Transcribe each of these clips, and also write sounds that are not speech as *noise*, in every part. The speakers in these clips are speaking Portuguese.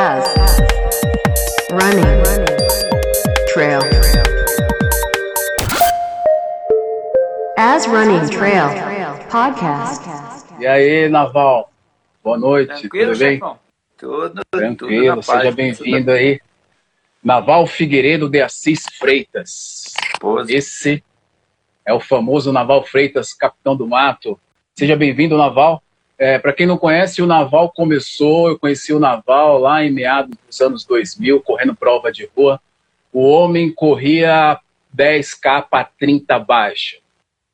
as running trail as running trail podcast. E aí, Naval? Boa noite, Tranquilo, tudo bem? chefão? Tudo, Tranquilo, tudo seja bem-vindo aí. Naval Figueiredo de Assis Freitas. Esposa. Esse é o famoso Naval Freitas, capitão do mato. Seja bem-vindo, Naval. É, Para quem não conhece, o Naval começou, eu conheci o Naval lá em meados dos anos 2000, correndo prova de rua. O homem corria 10K para 30 baixa.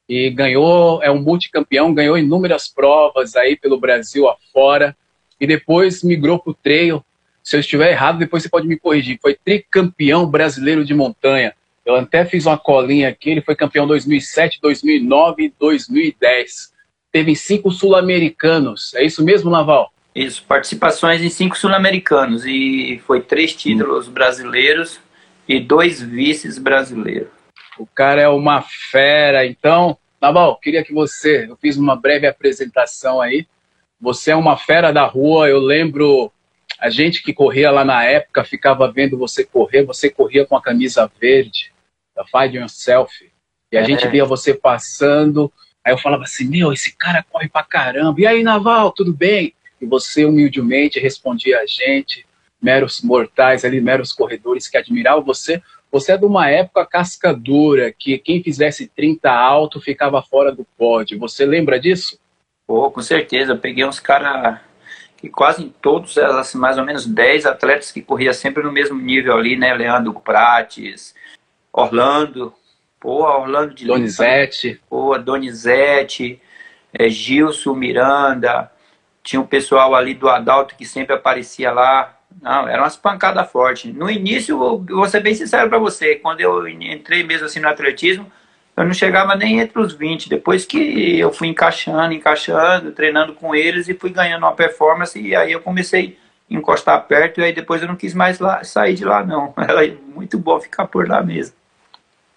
E ganhou, é um multicampeão, ganhou inúmeras provas aí pelo Brasil afora. E depois migrou para o trail. Se eu estiver errado, depois você pode me corrigir. Foi tricampeão brasileiro de montanha. Eu até fiz uma colinha aqui, ele foi campeão 2007, 2009 e 2010. Teve cinco sul-americanos. É isso mesmo, Naval? Isso, participações em cinco sul-americanos e foi três títulos brasileiros e dois vices brasileiros. O cara é uma fera. Então, Naval, queria que você, eu fiz uma breve apresentação aí. Você é uma fera da rua. Eu lembro a gente que corria lá na época ficava vendo você correr. Você corria com a camisa verde da Find Yourself. E a É. gente via você passando. Aí eu falava assim: Meu, esse cara corre pra caramba. E aí, Naval, tudo bem? E você humildemente respondia a gente, meros mortais ali, meros corredores que admiravam você. Você é de uma época cascadura, que quem fizesse 30 alto ficava fora do pódio. Você lembra disso? Pô, com certeza, eu peguei uns caras que quase em todos, elas, mais ou menos 10 atletas que corria sempre no mesmo nível ali, né? Leandro Prates, Orlando, pô, Orlando de Lima, Donizete. Pô, Donizete, é, Gilson Miranda, tinha um pessoal ali do Adalto que sempre aparecia lá. Não, eram umas pancadas fortes. No início, eu vou ser bem sincero para você, quando eu entrei mesmo assim no atletismo, eu não chegava nem entre os 20. Depois que eu fui encaixando, encaixando, treinando com eles e fui ganhando uma performance, e aí eu comecei a encostar perto, e aí depois eu não quis mais lá, sair de lá, não. *laughs* Era muito bom ficar por lá mesmo.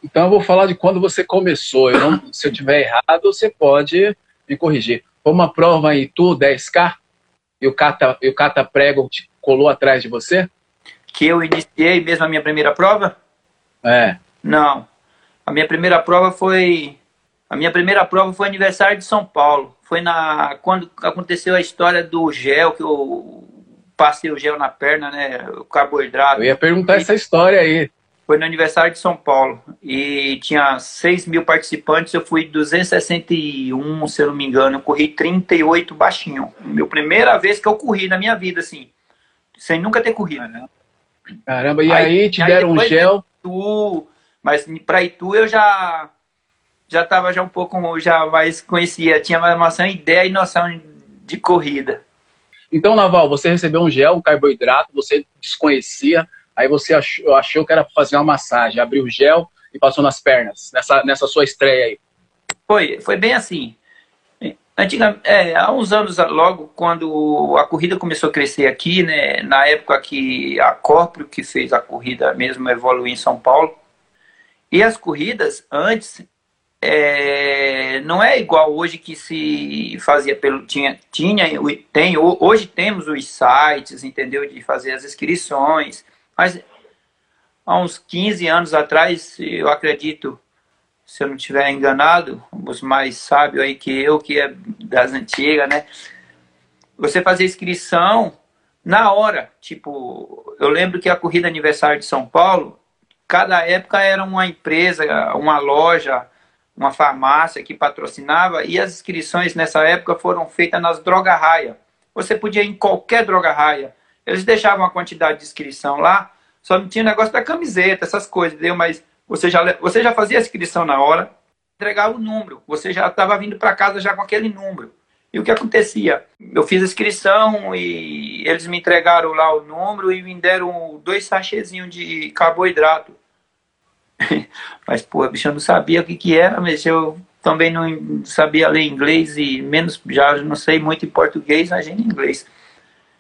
Então eu vou falar de quando você começou. Eu não- se eu tiver errado, você pode me corrigir. Foi uma prova em Itu, 10K, e o Cata, e o Cata Prego te colou atrás de você? Que eu iniciei mesmo a minha primeira prova? É. Não. A minha primeira prova foi. A minha primeira prova foi aniversário de São Paulo. Foi na quando aconteceu a história do gel, que eu passei o gel na perna, né? O carboidrato. Eu ia perguntar essa história aí. Foi no aniversário de São Paulo. E tinha 6 mil participantes, eu fui 261, se eu não me engano. Eu corri 38 baixinho. Meu primeira vez que eu corri na minha vida, assim. Sem nunca ter corrido. Caramba, e Aí- aí, te aí deram um gel. Itu, mas para Itu eu já já estava já um pouco já mais conhecia, tinha mais noção, ideia e noção de corrida. Então, Naval, você recebeu um gel, um carboidrato, você desconhecia, aí você achou, achou que era fazer uma massagem, abriu o gel e passou nas pernas, nessa, nessa sua estreia aí. Foi, foi bem assim. Antigamente, é, há uns anos logo, quando a corrida começou a crescer aqui, né, na época que a Corpro, que fez a corrida mesmo, evoluiu em São Paulo, e as corridas antes é, não é igual hoje que se fazia pelo tinha tinha tem hoje temos os sites entendeu de fazer as inscrições mas há uns 15 anos atrás eu acredito se eu não estiver enganado os mais sábios aí que eu que é das antigas né você fazia inscrição na hora tipo eu lembro que a corrida aniversário de São Paulo cada época era uma empresa uma loja uma farmácia que patrocinava e as inscrições nessa época foram feitas nas droga raia. Você podia ir em qualquer droga raia. Eles deixavam a quantidade de inscrição lá, só não tinha negócio da camiseta, essas coisas, entendeu? Mas você já, você já fazia a inscrição na hora, entregava o número, você já estava vindo para casa já com aquele número. E o que acontecia? Eu fiz a inscrição e eles me entregaram lá o número e me deram dois sachezinhos de carboidrato. *laughs* Mas, pô, bicho, eu não sabia o que que era, mas eu também não sabia ler inglês e menos, já não sei muito em português, imagina em inglês.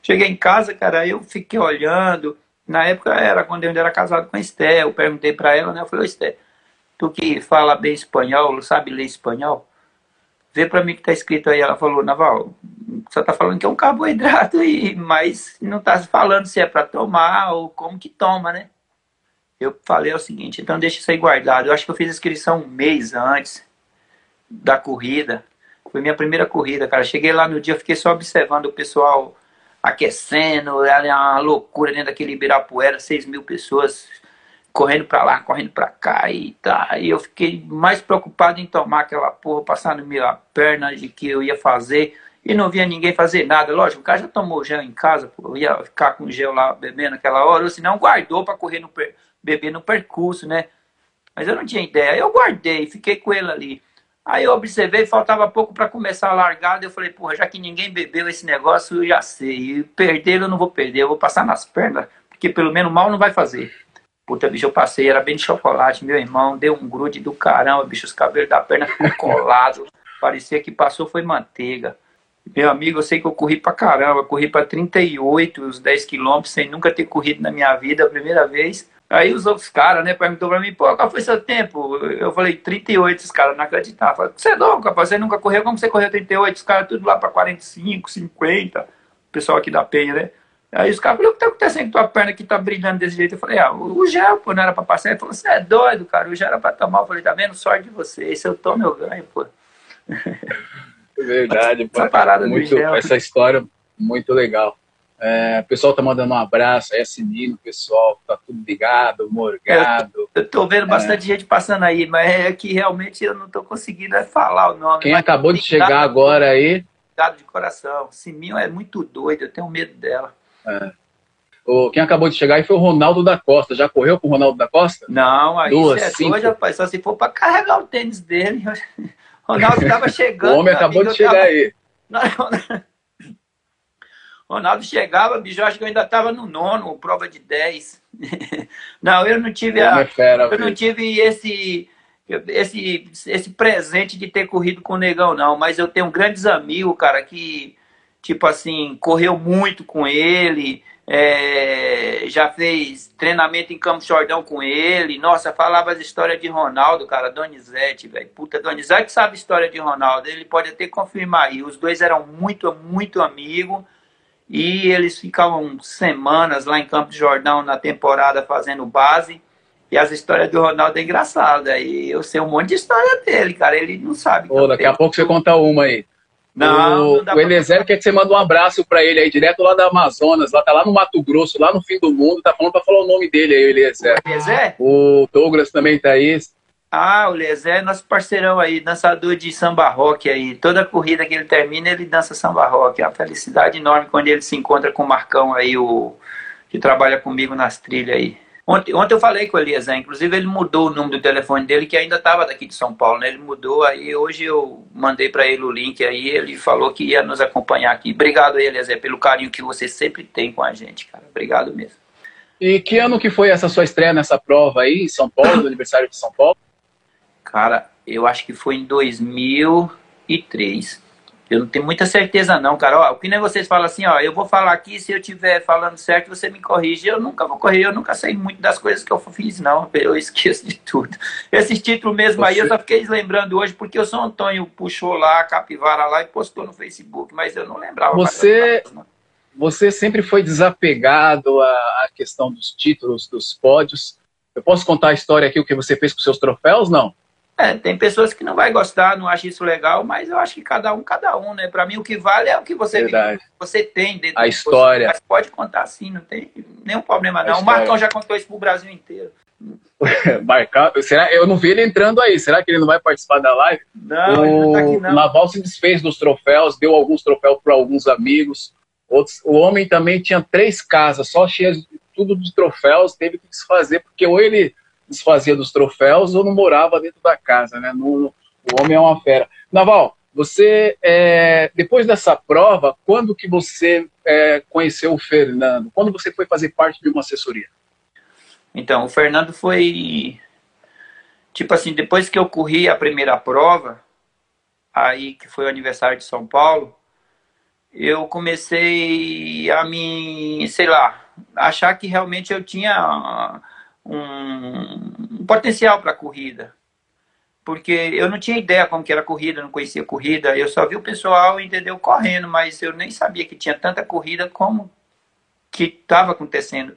Cheguei em casa, cara, eu fiquei olhando. Na época era quando eu ainda era casado com a Esté. Eu perguntei para ela, né? Eu falei, Esté, tu que fala bem espanhol, sabe ler espanhol? vê para mim que tá escrito aí. Ela falou, Naval, só tá falando que é um carboidrato, e, mas não tá falando se é para tomar ou como que toma, né? Eu falei o seguinte, então deixa isso aí guardado. Eu acho que eu fiz a inscrição um mês antes da corrida. Foi minha primeira corrida, cara. Cheguei lá no dia, fiquei só observando o pessoal aquecendo, era uma loucura dentro daquele Ibirapuera, 6 mil pessoas correndo para lá, correndo para cá e tá. E eu fiquei mais preocupado em tomar aquela porra, passar na minha perna de que eu ia fazer e não via ninguém fazer nada. Lógico, o cara já tomou gel em casa, pô, eu ia ficar com gel lá bebendo naquela hora, ou senão guardou para correr no beber no percurso, né? Mas eu não tinha ideia. Eu guardei, fiquei com ele ali. Aí eu observei, faltava pouco para começar a largada. Eu falei, porra, já que ninguém bebeu esse negócio, eu já sei. E perder eu não vou perder, eu vou passar nas pernas, porque pelo menos mal não vai fazer. Puta, bicho, eu passei, era bem de chocolate, meu irmão, deu um grude do caramba, bicho, os cabelos da perna ficou colado, *laughs* parecia que passou foi manteiga. Meu amigo, eu sei que eu corri pra caramba, corri pra 38, os 10 quilômetros, sem nunca ter corrido na minha vida, a primeira vez. Aí os outros caras, né, perguntou pra mim, pô, qual foi seu tempo? Eu falei, 38, os caras não acreditavam. Falei, você é louco, rapaz, você nunca correu, como você correu 38? Os caras tudo lá pra 45, 50, o pessoal aqui da Penha, né? Aí os caras falaram, o que tá acontecendo com tua perna que tá brilhando desse jeito? Eu falei, ah, o, gel, pô, não era pra passar. Ele falou, você é doido, cara, o gel era pra tomar. Eu falei, tá vendo? Sorte de você, se eu tomo, eu ganho, pô. É verdade, pô. Essa parada muito, gel. Essa história muito legal. É, o pessoal tá mandando um abraço, aí assinando, o pessoal tá tudo ligado, morgado. Eu, eu tô vendo bastante é. gente passando aí, mas é que realmente eu não tô conseguindo é falar o nome. Quem acabou de chegar agora aí... De coração. Siminho é muito doido, eu tenho medo dela. É. O, quem acabou de chegar aí foi o Ronaldo da Costa. Já correu com o Ronaldo da Costa? Não, aí Duas, é cinco. doido, rapaz. Só se for para carregar o tênis dele. *laughs* O Ronaldo estava *laughs* chegando. o homem acabou amigo, de chegar tava... aí. *laughs* Ronaldo chegava, bicho, acho que eu ainda estava no nono, prova de 10. *laughs* não, eu não tive a, é fera, eu não tive esse esse esse presente de ter corrido com o Negão não, mas eu tenho grandes amigos, cara, que tipo assim, correu muito com ele, é, já fez treinamento em Campo Jordão com ele. Nossa, falava as histórias de Ronaldo, cara, Donizete, velho. Puta, Donizete sabe a história de Ronaldo, ele pode até confirmar aí. Os dois eram muito, muito amigos e eles ficavam semanas lá em Campo Jordão na temporada fazendo base. E as histórias do Ronaldo é engraçada. E eu sei um monte de história dele, cara. Ele não sabe. Ô, daqui a pouco você conta uma aí. Não, o, não o Eliezer quer que você manda um abraço para ele aí, direto lá da Amazonas, lá tá lá no Mato Grosso, lá no fim do mundo, tá falando para falar o nome dele aí, Eliezer. O Eliezer? O Douglas também tá aí. Ah, o Eliezer é nosso parceirão aí, dançador de samba rock aí. Toda corrida que ele termina, ele dança samba rock. É uma felicidade enorme quando ele se encontra com o Marcão aí, o que trabalha comigo nas trilhas aí. Ontem, ontem eu falei com o Eliezer, inclusive ele mudou o número do telefone dele, que ainda estava daqui de São Paulo, né? Ele mudou, aí hoje eu mandei para ele o link aí, ele falou que ia nos acompanhar aqui. Obrigado aí, Eliezer, pelo carinho que você sempre tem com a gente, cara. Obrigado mesmo. E que ano que foi essa sua estreia nessa prova aí, em São Paulo, do aniversário de São Paulo? Cara, eu acho que foi em 2003. Eu não tenho muita certeza não, cara. Ó, o que nem vocês falam assim, ó, eu vou falar aqui, se eu estiver falando certo, você me corrige. Eu nunca vou correr, eu nunca sei muito das coisas que eu fiz, não. Eu *laughs* esqueço de tudo. Esse título mesmo você... aí, eu só fiquei lembrando hoje, porque o São Antônio puxou lá a capivara lá e postou no Facebook, mas eu não lembrava. Você, você sempre foi desapegado à questão dos títulos, dos pódios. Eu posso contar a história aqui, o que você fez com seus troféus, não? É, tem pessoas que não vai gostar, não acham isso legal, mas eu acho que cada um, cada um, né? Para mim, o que vale é o que você, você tem dentro A história. Você, mas pode contar sim, não tem nenhum problema, não. O Marcão já contou isso pro Brasil inteiro. *laughs* Marcão, será? Eu não vi ele entrando aí. Será que ele não vai participar da live? Não, o não tá aqui, não. Naval se desfez dos troféus, deu alguns troféus para alguns amigos. Outros, o homem também tinha três casas, só cheias de tudo de troféus, teve que desfazer, porque ou ele desfazia dos troféus ou não morava dentro da casa, né? No, o homem é uma fera. Naval, você, é, depois dessa prova, quando que você é, conheceu o Fernando? Quando você foi fazer parte de uma assessoria? Então, o Fernando foi, tipo assim, depois que eu corri a primeira prova, aí que foi o aniversário de São Paulo, eu comecei a me, sei lá, achar que realmente eu tinha um, um potencial para a corrida. porque eu não tinha ideia como que era corrida, não conhecia corrida, eu só vi o pessoal, entendeu, correndo, mas eu nem sabia que tinha tanta corrida como que estava acontecendo.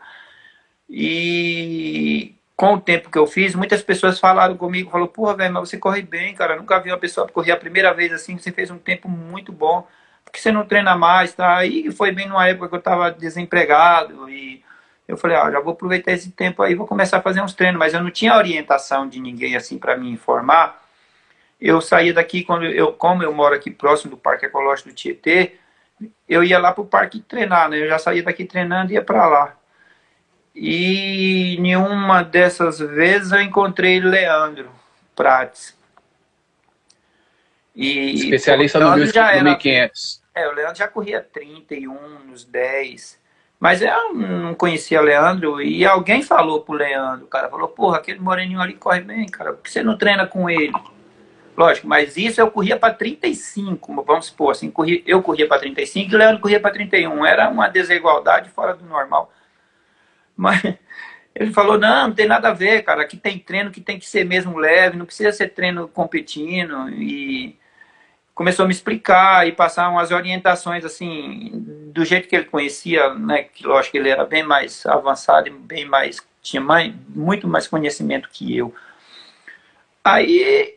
E com o tempo que eu fiz, muitas pessoas falaram comigo, falou, porra, velho, mas você corre bem, cara, nunca vi uma pessoa correr a primeira vez assim, você fez um tempo muito bom, porque você não treina mais, tá? Aí foi bem numa época que eu estava desempregado e eu falei, ah, já vou aproveitar esse tempo aí, vou começar a fazer uns treinos, mas eu não tinha orientação de ninguém assim para me informar. Eu saía daqui quando eu, como eu moro aqui próximo do Parque Ecológico do Tietê, eu ia lá pro parque treinar, né? Eu já saía daqui treinando e ia para lá. E em uma dessas vezes eu encontrei Leandro Prates. E, Especialista já no 1500. É, o Leandro já corria 31, nos 10. Mas eu não conhecia Leandro e alguém falou pro Leandro, cara, falou, porra, aquele moreninho ali corre bem, cara, por que você não treina com ele? Lógico, mas isso eu corria para 35, vamos supor, assim, eu corria para 35 e o Leandro corria para 31. Era uma desigualdade fora do normal. Mas *laughs* ele falou, não, não tem nada a ver, cara, aqui tem treino que tem que ser mesmo leve, não precisa ser treino competindo e começou a me explicar e passar umas orientações assim do jeito que ele conhecia, né? Que lógico que ele era bem mais avançado bem mais tinha mais, muito mais conhecimento que eu. Aí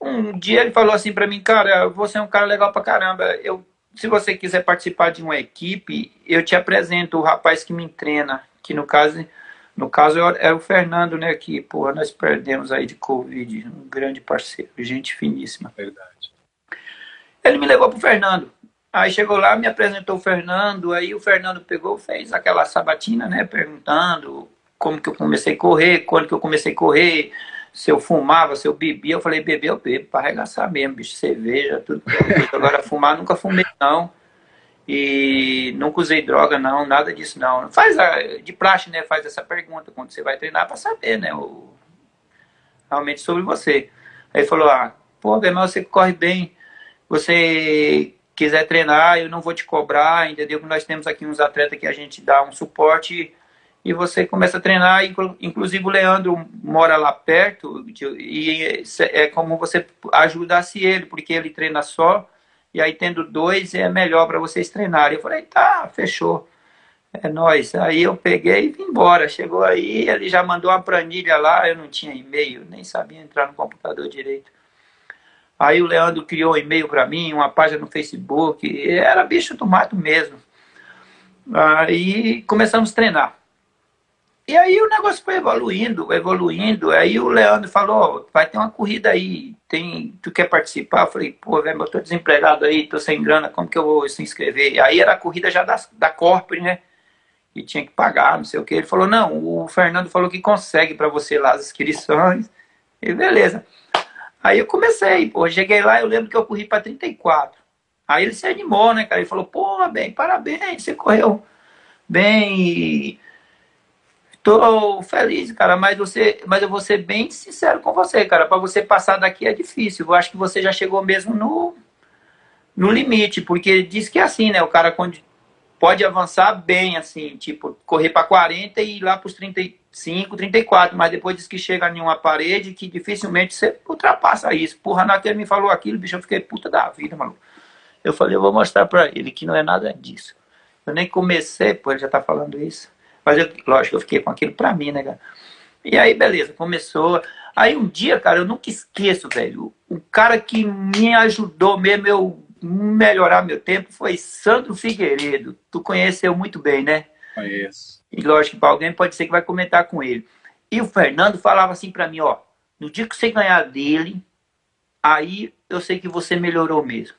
um dia ele falou assim para mim, cara, você é um cara legal pra caramba. Eu, se você quiser participar de uma equipe, eu te apresento o rapaz que me treina, que no caso no caso é o Fernando, né? Que, porra, nós perdemos aí de Covid, um grande parceiro, gente finíssima. Verdade. Ele me levou pro Fernando. Aí chegou lá, me apresentou o Fernando, aí o Fernando pegou, fez aquela sabatina, né, perguntando como que eu comecei a correr, quando que eu comecei a correr, se eu fumava, se eu bebia. Eu falei, beber eu bebo, para arregaçar mesmo, bicho, cerveja, tudo. Agora *laughs* fumar, nunca fumei não. E nunca usei droga, não, nada disso não. Faz a, de praxe, né, faz essa pergunta quando você vai treinar para saber, né, o, realmente sobre você. Aí falou, ah, pô, mas você corre bem você quiser treinar, eu não vou te cobrar, entendeu? Nós temos aqui uns atletas que a gente dá um suporte e você começa a treinar. Inclusive o Leandro mora lá perto e é como você ajudasse ele, porque ele treina só e aí tendo dois é melhor para vocês treinarem. Eu falei, tá, fechou. É nós. Aí eu peguei e vim embora. Chegou aí, ele já mandou uma planilha lá, eu não tinha e-mail, nem sabia entrar no computador direito. Aí o Leandro criou um e-mail para mim, uma página no Facebook, era bicho do mato mesmo. Aí começamos a treinar. E aí o negócio foi evoluindo, evoluindo. Aí o Leandro falou, vai ter uma corrida aí, tem, tu quer participar? Eu falei, pô, velho, eu tô desempregado aí, tô sem grana, como que eu vou se inscrever? Aí era a corrida já da, da Corpore, né? E tinha que pagar, não sei o que. Ele falou, não, o Fernando falou que consegue para você lá as inscrições. E beleza. Aí eu comecei, pô, cheguei lá, eu lembro que eu corri para 34. Aí ele se animou, né, cara? Ele falou, pô, bem, parabéns, você correu bem. Tô feliz, cara, mas você, mas eu vou ser bem sincero com você, cara. Para você passar daqui é difícil. Eu acho que você já chegou mesmo no, no limite, porque diz que é assim, né? O cara quando pode avançar bem, assim, tipo, correr para 40 e ir lá para os 30, 35, 34, mas depois diz que chega em uma parede que dificilmente você ultrapassa isso. Porra, naquele me falou aquilo, bicho, eu fiquei puta da vida, mano. Eu falei, eu vou mostrar pra ele que não é nada disso. Eu nem comecei, pô, ele já tá falando isso. Mas, eu, lógico, eu fiquei com aquilo pra mim, né, cara? E aí, beleza, começou. Aí um dia, cara, eu nunca esqueço, velho. O cara que me ajudou mesmo eu melhorar meu tempo foi Sandro Figueiredo. Tu conheceu muito bem, né? Conheço. E lógico que para alguém pode ser que vai comentar com ele. E o Fernando falava assim para mim, ó, no dia que você ganhar dele, aí eu sei que você melhorou mesmo.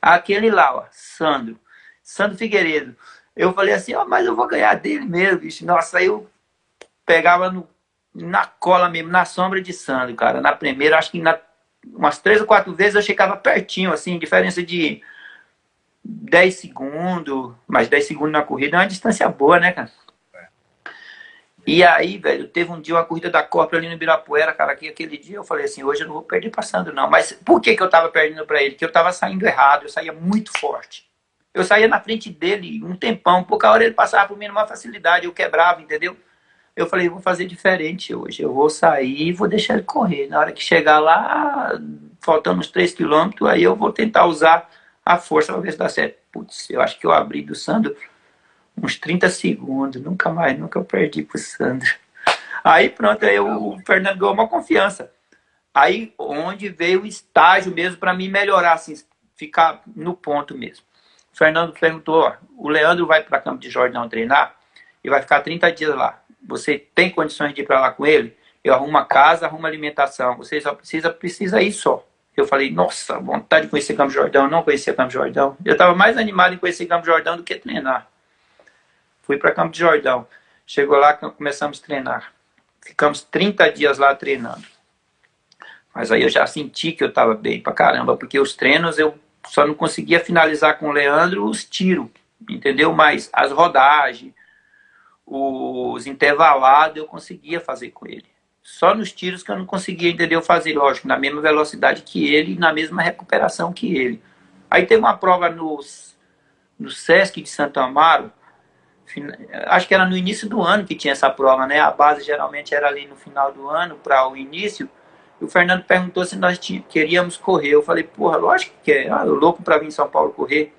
Aquele lá, ó, Sandro, Sandro Figueiredo. Eu falei assim, ó, mas eu vou ganhar dele mesmo, bicho. Nossa, aí eu pegava no, na cola mesmo, na sombra de Sandro, cara. Na primeira, acho que na, umas três ou quatro vezes eu chegava pertinho, assim, diferença de 10 segundos, mas 10 segundos na corrida é uma distância boa, né, cara? E aí, velho, teve um dia uma corrida da Copa ali no Ibirapuera, cara, que aquele dia eu falei assim, hoje eu não vou perder passando não. Mas por que que eu tava perdendo para ele? Que eu tava saindo errado, eu saía muito forte. Eu saía na frente dele um tempão, pouca hora ele passava por mim numa facilidade, eu quebrava, entendeu? Eu falei, vou fazer diferente hoje. Eu vou sair e vou deixar ele correr. Na hora que chegar lá, faltando uns 3 quilômetros, aí eu vou tentar usar a força para ver se dá certo. Putz, eu acho que eu abri do Sandro uns 30 segundos. Nunca mais, nunca eu perdi pro Sandro. Aí pronto, aí o Fernando ganhou uma confiança. Aí onde veio o estágio mesmo para mim melhorar, assim, ficar no ponto mesmo. O Fernando perguntou, ó, o Leandro vai para Campo de Jordão treinar e vai ficar 30 dias lá. Você tem condições de ir para lá com ele? Eu arrumo a casa, arrumo a alimentação. Você só precisa, precisa ir só. Eu falei, nossa, vontade de conhecer Campo Jordão. Não conhecia Campo Jordão. Eu estava mais animado em conhecer Campo Jordão do que treinar. Fui para Campo Jordão. Chegou lá, começamos a treinar. Ficamos 30 dias lá treinando. Mas aí eu já senti que eu estava bem pra caramba, porque os treinos eu só não conseguia finalizar com o Leandro os tiros, entendeu? Mas as rodagens, os intervalados eu conseguia fazer com ele. Só nos tiros que eu não conseguia, entendeu? Fazer, lógico, na mesma velocidade que ele, na mesma recuperação que ele. Aí teve uma prova no, no Sesc de Santo Amaro, acho que era no início do ano que tinha essa prova, né? A base geralmente era ali no final do ano para o início. E o Fernando perguntou se nós queríamos correr. Eu falei, porra, lógico que quer. Ah, eu louco para vir em São Paulo correr.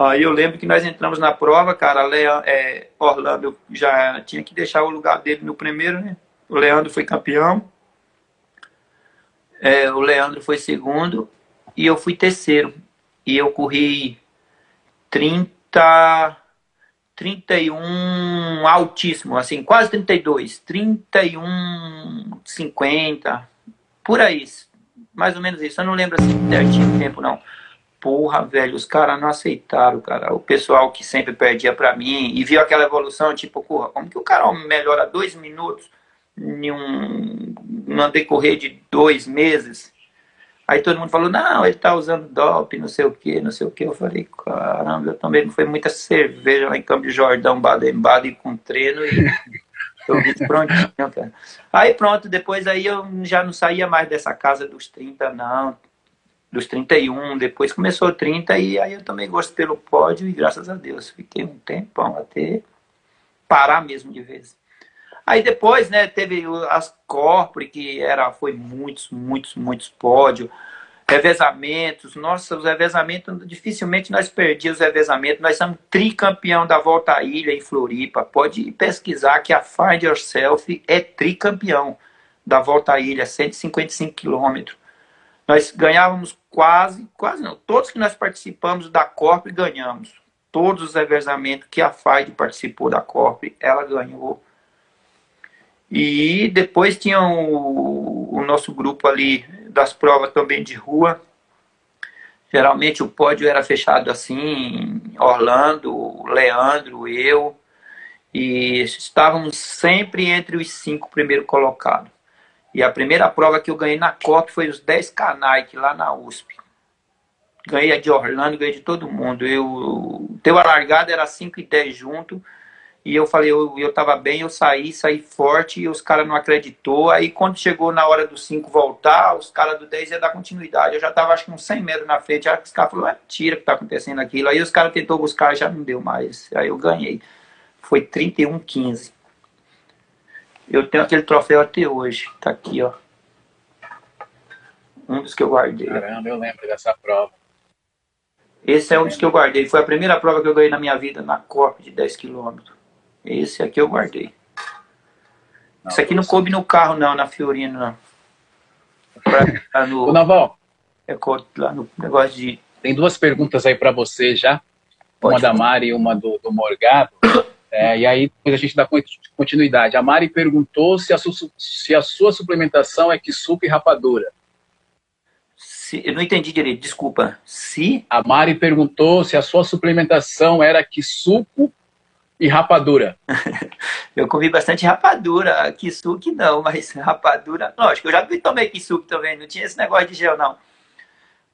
Aí eu lembro que nós entramos na prova, cara, Leandro, é, Orlando já tinha que deixar o lugar dele no primeiro, né? O Leandro foi campeão. É, o Leandro foi segundo e eu fui terceiro. E eu corri 30 31 altíssimo, assim, quase 32, 31, 50, por aí, mais ou menos isso. Eu não lembro assim certinho o tempo, não. Porra, velho, os caras não aceitaram, cara. O pessoal que sempre perdia para mim e viu aquela evolução, tipo, porra, como que o cara melhora dois minutos em um, num decorrer de dois meses? Aí todo mundo falou, não, ele tá usando DOP, não sei o que, não sei o que. Eu falei, caramba, eu também não foi muita cerveja lá em Campo de Jordão, Baden-Baden com treino e *laughs* eu vi prontinho, cara. Aí pronto, depois aí eu já não saía mais dessa casa dos 30, não. Dos 31, depois começou 30 e aí eu também gosto pelo pódio e graças a Deus fiquei um tempão até parar mesmo de vez. Aí depois, né, teve as corpore, que era, foi muitos, muitos, muitos pódios, revezamentos. Nossa, os revezamentos, dificilmente nós perdíamos os revezamentos. Nós somos tricampeão da Volta à Ilha em Floripa. Pode pesquisar que a Find Yourself é tricampeão da Volta à Ilha, 155 quilômetros. Nós ganhávamos quase, quase não, todos que nós participamos da Corp ganhamos. Todos os revezamentos que a FIDE participou da Corp, ela ganhou. E depois tinha o, o nosso grupo ali das provas também de rua. Geralmente o pódio era fechado assim, Orlando, Leandro, eu, e estávamos sempre entre os cinco primeiros colocados. E a primeira prova que eu ganhei na COP foi os 10 canais lá na USP. Ganhei a de Orlando, ganhei de todo mundo. Eu, teu a largada era 5 e 10 junto. E eu falei, eu, eu tava bem, eu saí, saí forte, e os caras não acreditou. Aí quando chegou na hora do 5 voltar, os caras do 10 iam dar continuidade. Eu já tava acho que uns 100 metros na frente, aí os caras falaram, é mentira que tá acontecendo aquilo. Aí os caras tentou buscar, já não deu mais. Aí eu ganhei. Foi 31-15. Eu tenho aquele troféu até hoje. Tá aqui, ó. Um dos que eu guardei. Caramba, eu lembro dessa prova. Esse é um dos que eu guardei. Foi a primeira prova que eu ganhei na minha vida na Copa de 10 quilômetros. Esse aqui eu guardei. Não, Isso aqui não coube no carro, não, na Fiorino, não. Pra, no, *laughs* Ô, Naval. É, lá no negócio de. Tem duas perguntas aí para você já. Pode uma da Mari e uma do, do Morgado. *coughs* É, e aí depois a gente dá continuidade. A Mari perguntou se a, su, se a sua suplementação é que suco e rapadura. Se, eu não entendi direito, desculpa. Se. A Mari perguntou se a sua suplementação era que suco e rapadura? *laughs* eu comi bastante rapadura, kisuke não, mas rapadura, lógico, eu já tomei kisuke também, não tinha esse negócio de gel não.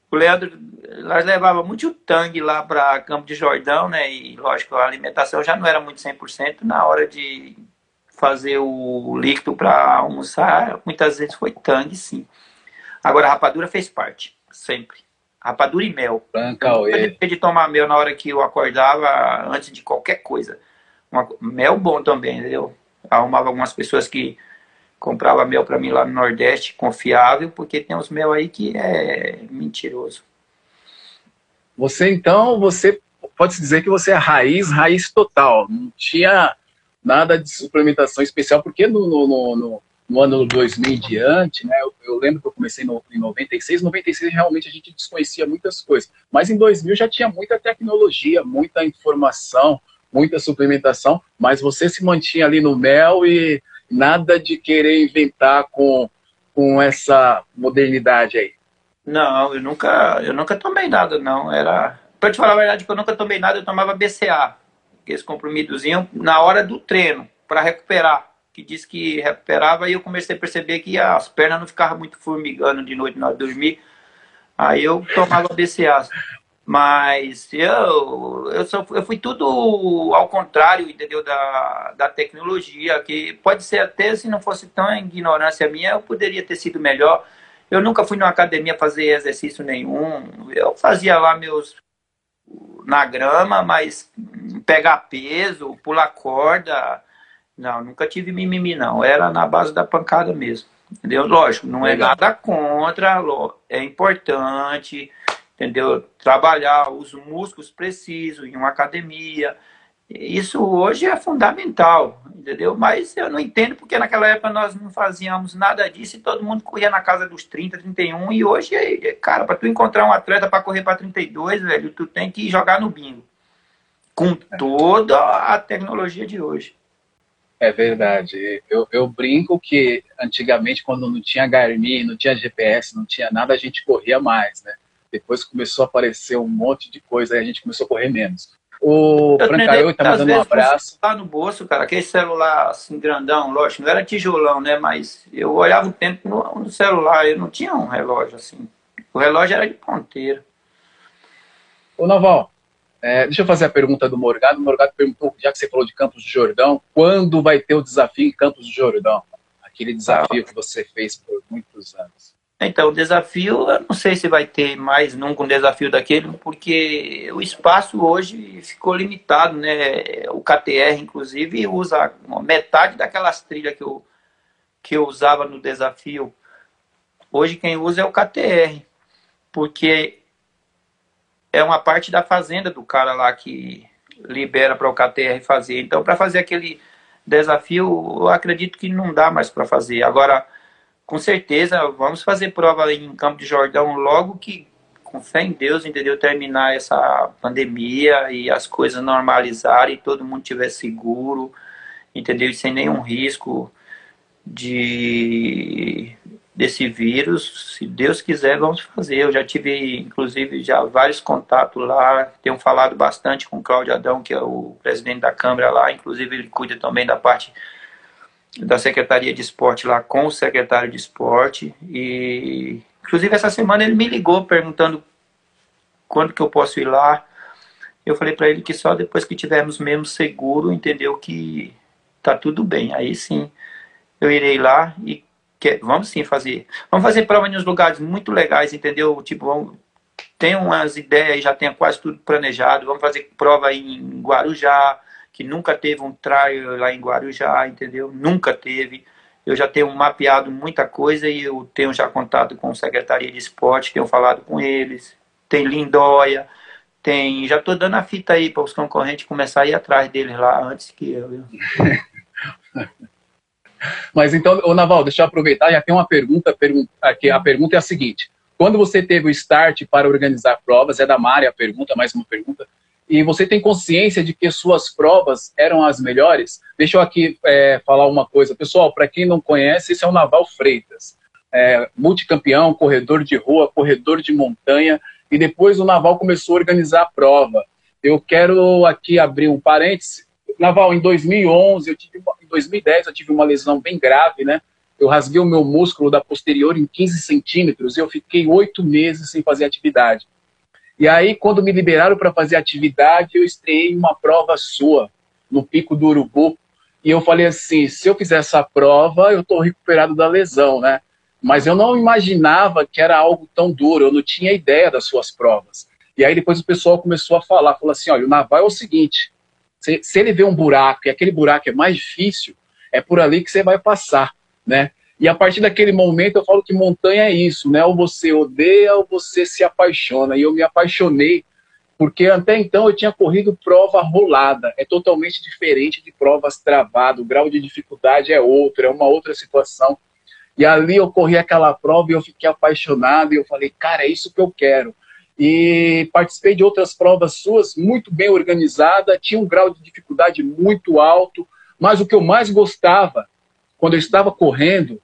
O Leandro, nós levava muito tangue lá para Campo de Jordão, né, e lógico, a alimentação já não era muito 100%, na hora de fazer o líquido para almoçar, muitas vezes foi tangue, sim. Agora, a rapadura fez parte, sempre. Rapadura e mel. Branca, eu de tomar mel na hora que eu acordava, antes de qualquer coisa. Uma, mel bom também, entendeu? arrumava algumas pessoas que comprava mel para mim lá no Nordeste, confiável, porque tem uns mel aí que é mentiroso. Você então, você pode se dizer que você é raiz, raiz total. Não tinha nada de suplementação especial, porque no, no, no, no ano 2000 em diante, né, eu, eu, lembro que eu comecei no, em 96, 96 realmente a gente desconhecia muitas coisas, mas em 2000 já tinha muita tecnologia, muita informação, muita suplementação, mas você se mantinha ali no mel e nada de querer inventar com, com essa modernidade aí. Não, eu nunca, eu nunca tomei nada, não. Era, para te falar a verdade, que eu nunca tomei nada, eu tomava BCA, esse comprimidozinho na hora do treino para recuperar. Que disse que recuperava e eu comecei a perceber que as pernas não ficavam muito formigando de noite na hora de dormir. Aí eu tomava BCA. Mas eu, eu, só, eu fui tudo ao contrário, entendeu? Da, da tecnologia, que pode ser até se não fosse tão ignorância minha, eu poderia ter sido melhor. Eu nunca fui numa academia fazer exercício nenhum. Eu fazia lá meus na grama, mas pegar peso, pular corda, não, nunca tive mimimi não. Era na base da pancada mesmo. Entendeu? Lógico, não é nada contra, é importante entendeu? Trabalhar os músculos precisos em uma academia. Isso hoje é fundamental, entendeu? Mas eu não entendo porque naquela época nós não fazíamos nada disso e todo mundo corria na casa dos 30, 31 e hoje, cara, para tu encontrar um atleta para correr para 32, velho, tu tem que jogar no bingo. Com toda a tecnologia de hoje. É verdade. Eu, eu brinco que antigamente, quando não tinha Garmin, não tinha GPS, não tinha nada, a gente corria mais, né? Depois começou a aparecer um monte de coisa e a gente começou a correr menos. O Francaio tá me dando um abraço. Tá no bolso, cara, aquele celular assim grandão, lógico, não era tijolão, né? Mas eu olhava o tempo no, no celular, eu não tinha um relógio assim. O relógio era de ponteira. Ô Naval, é, deixa eu fazer a pergunta do Morgado. O Morgado perguntou, já que você falou de Campos do Jordão, quando vai ter o desafio em Campos do Jordão? Aquele desafio ah. que você fez por muitos anos. Então, o desafio, eu não sei se vai ter mais nunca um desafio daquele, porque o espaço hoje ficou limitado, né? O KTR, inclusive, usa metade daquelas trilhas que eu, que eu usava no desafio. Hoje quem usa é o KTR, porque é uma parte da fazenda do cara lá que libera para o KTR fazer. Então, para fazer aquele desafio, eu acredito que não dá mais para fazer. Agora com certeza vamos fazer prova em Campo de Jordão logo que, com fé em Deus, entendeu? Terminar essa pandemia e as coisas normalizarem e todo mundo tiver seguro, entendeu? sem nenhum risco de desse vírus. Se Deus quiser, vamos fazer. Eu já tive, inclusive, já vários contatos lá. Tenho falado bastante com o Cláudio Adão, que é o presidente da Câmara lá. Inclusive, ele cuida também da parte da Secretaria de Esporte lá com o secretário de Esporte e inclusive essa semana ele me ligou perguntando quando que eu posso ir lá. Eu falei para ele que só depois que tivermos mesmo seguro, entendeu que tá tudo bem. Aí sim, eu irei lá e que, vamos sim fazer. Vamos fazer prova em uns lugares muito legais, entendeu? Tipo, vamos, tem umas ideias, já tem quase tudo planejado. Vamos fazer prova em Guarujá, que nunca teve um trial lá em Guarujá, entendeu? Nunca teve. Eu já tenho mapeado muita coisa e eu tenho já contato com a Secretaria de Esporte, tenho falado com eles. Tem Lindóia, tem. Já estou dando a fita aí para os concorrentes começar a ir atrás deles lá antes que eu. *laughs* Mas então, ô Naval, deixa eu aproveitar, já tem uma pergunta, aqui, a pergunta é a seguinte. Quando você teve o start para organizar provas, é da Mari a pergunta, mais uma pergunta e você tem consciência de que suas provas eram as melhores, deixa eu aqui é, falar uma coisa. Pessoal, para quem não conhece, esse é o Naval Freitas. É, multicampeão, corredor de rua, corredor de montanha, e depois o Naval começou a organizar a prova. Eu quero aqui abrir um parêntese. Naval, em 2011, eu tive, em 2010, eu tive uma lesão bem grave, né? Eu rasguei o meu músculo da posterior em 15 centímetros e eu fiquei oito meses sem fazer atividade. E aí, quando me liberaram para fazer atividade, eu estreiei uma prova sua, no Pico do Urubu. E eu falei assim: se eu fizer essa prova, eu estou recuperado da lesão, né? Mas eu não imaginava que era algo tão duro, eu não tinha ideia das suas provas. E aí depois o pessoal começou a falar, falou assim, olha, o naval é o seguinte, se, se ele vê um buraco e aquele buraco é mais difícil, é por ali que você vai passar, né? E a partir daquele momento eu falo que montanha é isso, né? Ou você odeia ou você se apaixona. E eu me apaixonei, porque até então eu tinha corrido prova rolada. É totalmente diferente de provas travadas. O grau de dificuldade é outro, é uma outra situação. E ali eu corri aquela prova e eu fiquei apaixonado. E eu falei, cara, é isso que eu quero. E participei de outras provas suas, muito bem organizada, tinha um grau de dificuldade muito alto. Mas o que eu mais gostava, quando eu estava correndo,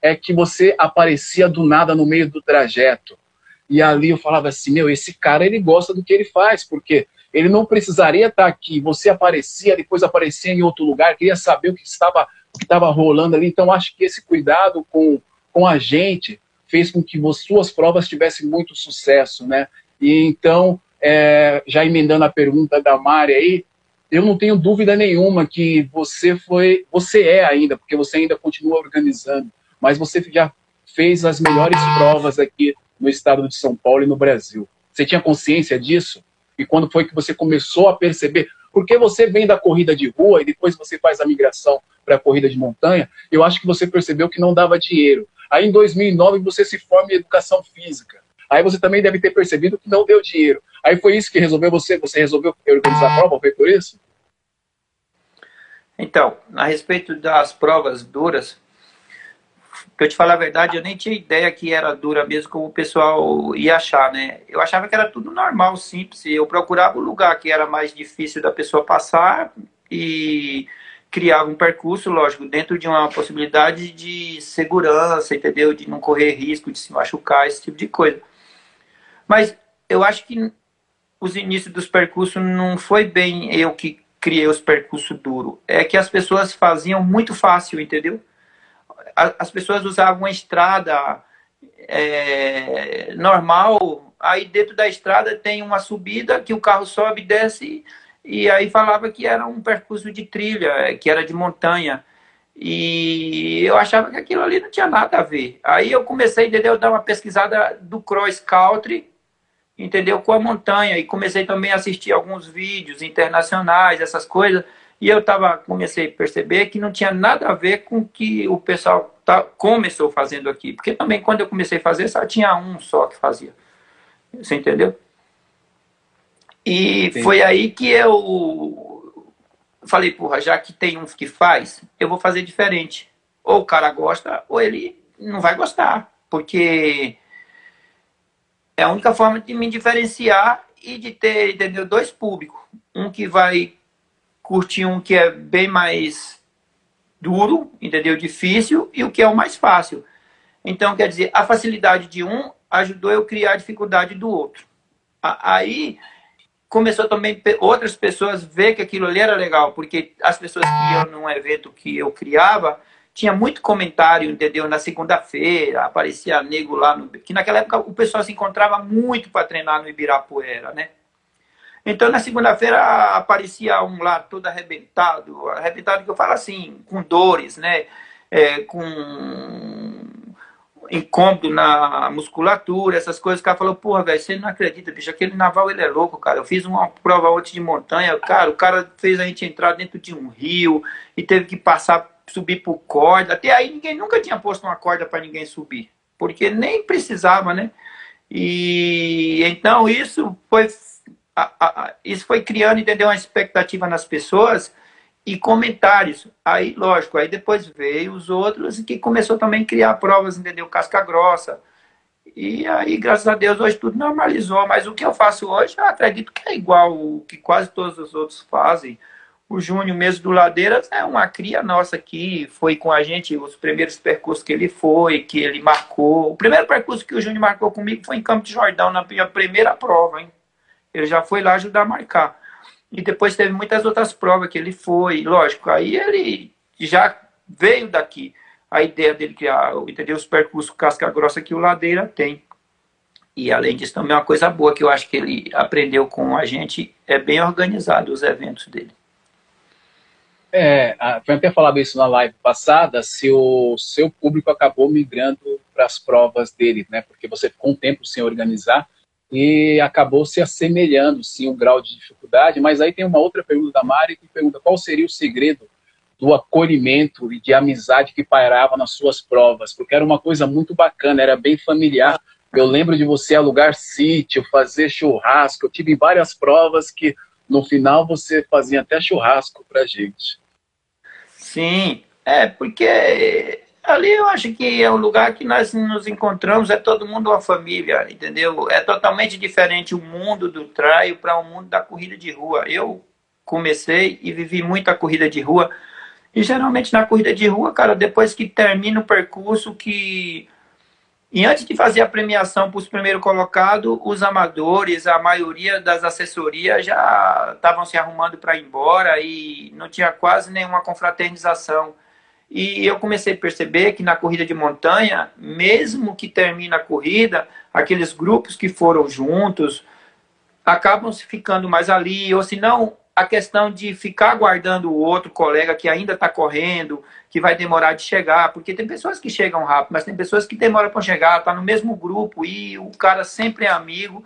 é que você aparecia do nada no meio do trajeto. E ali eu falava assim, meu, esse cara ele gosta do que ele faz, porque ele não precisaria estar aqui. Você aparecia, depois aparecia em outro lugar, queria saber o que estava, o que estava rolando ali. Então acho que esse cuidado com, com a gente fez com que suas provas tivessem muito sucesso, né? E então, é, já emendando a pergunta da Mari aí, eu não tenho dúvida nenhuma que você foi, você é ainda, porque você ainda continua organizando mas você já fez as melhores provas aqui no estado de São Paulo e no Brasil. Você tinha consciência disso? E quando foi que você começou a perceber? Porque você vem da corrida de rua e depois você faz a migração para a corrida de montanha, eu acho que você percebeu que não dava dinheiro. Aí em 2009 você se forma em educação física. Aí você também deve ter percebido que não deu dinheiro. Aí foi isso que resolveu você? Você resolveu organizar a prova? Foi por isso? Então, a respeito das provas duras, Pra eu te falar a verdade, eu nem tinha ideia que era dura mesmo, como o pessoal ia achar, né? Eu achava que era tudo normal, simples. Eu procurava o lugar que era mais difícil da pessoa passar e criava um percurso, lógico, dentro de uma possibilidade de segurança, entendeu? De não correr risco de se machucar, esse tipo de coisa. Mas eu acho que os inícios dos percursos não foi bem eu que criei os percursos duros. É que as pessoas faziam muito fácil, entendeu? As pessoas usavam uma estrada é, normal, aí dentro da estrada tem uma subida que o carro sobe desce, e aí falava que era um percurso de trilha, que era de montanha. E eu achava que aquilo ali não tinha nada a ver. Aí eu comecei, entendeu, a dar uma pesquisada do cross country, entendeu, com a montanha, e comecei também a assistir alguns vídeos internacionais, essas coisas. E eu tava, comecei a perceber que não tinha nada a ver com o que o pessoal tá, começou fazendo aqui. Porque também quando eu comecei a fazer, só tinha um só que fazia. Você entendeu? E foi aí que eu falei, porra, já que tem uns que faz, eu vou fazer diferente. Ou o cara gosta, ou ele não vai gostar. Porque é a única forma de me diferenciar e de ter, entendeu, dois públicos. Um que vai curtir um que é bem mais duro, entendeu? Difícil, e o que é o mais fácil. Então, quer dizer, a facilidade de um ajudou eu criar a dificuldade do outro. Aí começou também outras pessoas ver que aquilo ali era legal, porque as pessoas que iam num evento que eu criava, tinha muito comentário, entendeu? Na segunda-feira, aparecia nego lá no. Que naquela época o pessoal se encontrava muito para treinar no Ibirapuera, né? Então, na segunda-feira, aparecia um lá todo arrebentado, arrebentado que eu falo assim, com dores, né? É, com incômodo na musculatura, essas coisas. O cara falou, porra, velho, você não acredita, bicho, aquele naval ele é louco, cara. Eu fiz uma prova ontem de montanha, cara, o cara fez a gente entrar dentro de um rio e teve que passar, subir por corda. Até aí ninguém nunca tinha posto uma corda para ninguém subir, porque nem precisava, né? E então isso foi a, a, isso foi criando, entendeu, uma expectativa nas pessoas e comentários. Aí, lógico, aí depois veio os outros que começou também a criar provas, entendeu, casca grossa. E aí, graças a Deus, hoje tudo normalizou. Mas o que eu faço hoje, eu acredito que é igual o que quase todos os outros fazem. O Júnior mesmo do Ladeiras é uma cria nossa que foi com a gente os primeiros percursos que ele foi, que ele marcou. O primeiro percurso que o Júnior marcou comigo foi em Campo de Jordão, na minha primeira prova, hein? Ele já foi lá ajudar a marcar. E depois teve muitas outras provas que ele foi. Lógico, aí ele já veio daqui a ideia dele criar, entendeu? Os percursos casca grossa que o Ladeira tem. E além disso, também uma coisa boa que eu acho que ele aprendeu com a gente é bem organizado os eventos dele. É, foi até falado isso na live passada, se o seu público acabou migrando para as provas dele, né? Porque você ficou um tempo sem organizar e acabou se assemelhando, sim, o grau de dificuldade. Mas aí tem uma outra pergunta da Mari que pergunta qual seria o segredo do acolhimento e de amizade que pairava nas suas provas, porque era uma coisa muito bacana, era bem familiar. Eu lembro de você alugar sítio, fazer churrasco. Eu tive várias provas que no final você fazia até churrasco pra gente. Sim, é porque ali eu acho que é o lugar que nós nos encontramos, é todo mundo uma família, entendeu? É totalmente diferente o mundo do trail para o mundo da corrida de rua. Eu comecei e vivi muita corrida de rua. E geralmente na corrida de rua, cara, depois que termina o percurso, que. E antes de fazer a premiação para os primeiros colocados, os amadores, a maioria das assessorias já estavam se arrumando para ir embora e não tinha quase nenhuma confraternização. E eu comecei a perceber que na corrida de montanha, mesmo que termine a corrida, aqueles grupos que foram juntos acabam se ficando mais ali, ou se não, a questão de ficar aguardando o outro colega que ainda está correndo, que vai demorar de chegar, porque tem pessoas que chegam rápido, mas tem pessoas que demoram para chegar, tá no mesmo grupo e o cara sempre é amigo.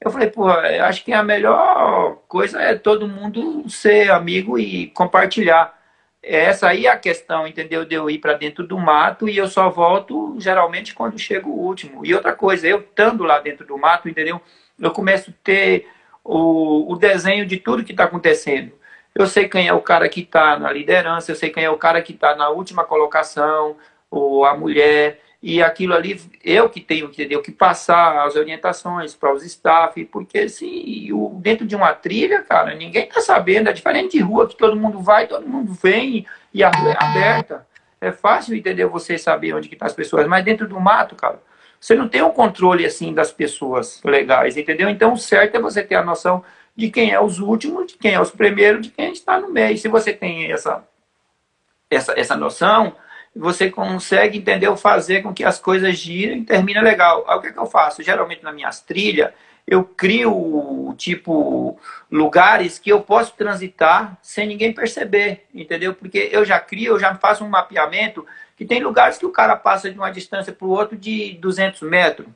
Eu falei, pô, acho que a melhor coisa é todo mundo ser amigo e compartilhar. Essa aí é a questão, entendeu? De eu ir para dentro do mato e eu só volto geralmente quando chego o último. E outra coisa, eu estando lá dentro do mato, entendeu? Eu começo a ter o, o desenho de tudo que está acontecendo. Eu sei quem é o cara que está na liderança, eu sei quem é o cara que está na última colocação, ou a mulher, e aquilo ali eu que tenho entendeu, que passar as orientações para os staff, porque assim, o, dentro de uma trilha, cara, ninguém está sabendo, é diferente de rua que todo mundo vai, todo mundo vem e a rua é aberta. É fácil, entender você saber onde que tá as pessoas, mas dentro do mato, cara, você não tem um controle assim das pessoas legais, entendeu? Então, o certo é você ter a noção de quem é os últimos, de quem é os primeiros, de quem está no meio. Se você tem essa, essa, essa noção, você consegue, entendeu, fazer com que as coisas girem e termine legal. Aí, o que, é que eu faço? Geralmente, nas minhas trilhas, eu crio, tipo, lugares que eu posso transitar sem ninguém perceber, entendeu? Porque eu já crio, eu já faço um mapeamento que tem lugares que o cara passa de uma distância para o outro de 200 metros.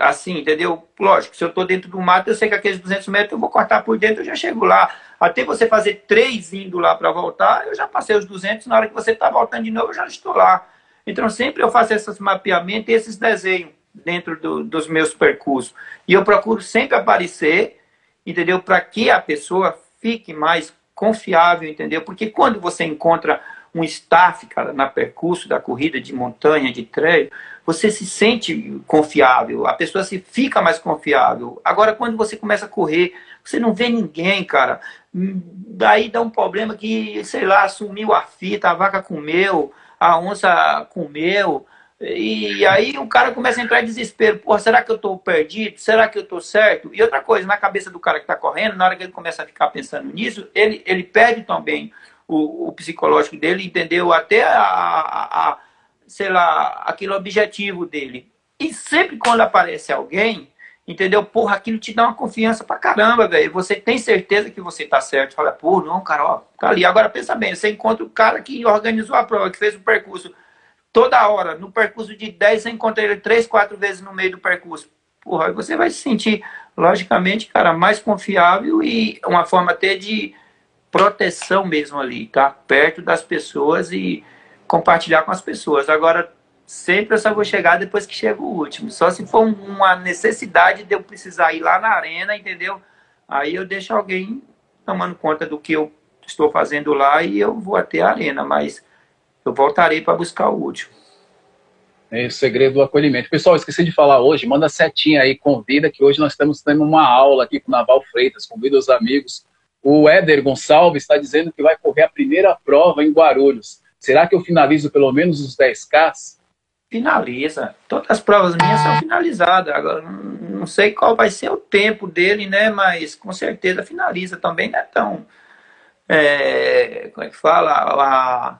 Assim, entendeu? Lógico, se eu estou dentro do mato, eu sei que aqueles 200 metros eu vou cortar por dentro, eu já chego lá. Até você fazer três indo lá para voltar, eu já passei os 200, na hora que você está voltando de novo, eu já estou lá. Então, sempre eu faço esses mapeamentos e esses desenhos dentro do, dos meus percursos. E eu procuro sempre aparecer, entendeu? Para que a pessoa fique mais confiável, entendeu? Porque quando você encontra um staff, cara, na percurso da corrida de montanha, de trail, você se sente confiável, a pessoa se fica mais confiável. Agora, quando você começa a correr, você não vê ninguém, cara. Daí dá um problema que, sei lá, sumiu a fita, a vaca comeu, a onça comeu. E aí o cara começa a entrar em desespero. Pô, será que eu estou perdido? Será que eu estou certo? E outra coisa, na cabeça do cara que está correndo, na hora que ele começa a ficar pensando nisso, ele, ele perde também o, o psicológico dele, entendeu? Até a, a, a, sei lá, aquele objetivo dele. E sempre quando aparece alguém, entendeu? Porra, aquilo te dá uma confiança pra caramba, velho. Você tem certeza que você tá certo. Fala, pô, não, cara, ó, tá ali. Agora pensa bem, você encontra o cara que organizou a prova, que fez o percurso toda hora. No percurso de 10, você encontra ele 3, 4 vezes no meio do percurso. Porra, você vai se sentir, logicamente, cara, mais confiável e uma forma até de proteção mesmo ali, tá? Perto das pessoas e compartilhar com as pessoas. Agora, sempre eu só vou chegar depois que chega o último. Só se for uma necessidade de eu precisar ir lá na arena, entendeu? Aí eu deixo alguém tomando conta do que eu estou fazendo lá e eu vou até a arena, mas eu voltarei para buscar o último. É o segredo do acolhimento. Pessoal, esqueci de falar hoje, manda setinha aí, convida, que hoje nós estamos tendo uma aula aqui com o Naval Freitas, convida os amigos o Éder Gonçalves está dizendo que vai correr a primeira prova em Guarulhos. Será que eu finalizo pelo menos os 10K? Finaliza. Todas as provas minhas são finalizadas. Agora, não sei qual vai ser o tempo dele, né? Mas com certeza finaliza. Também não é tão. É, como é que fala? A,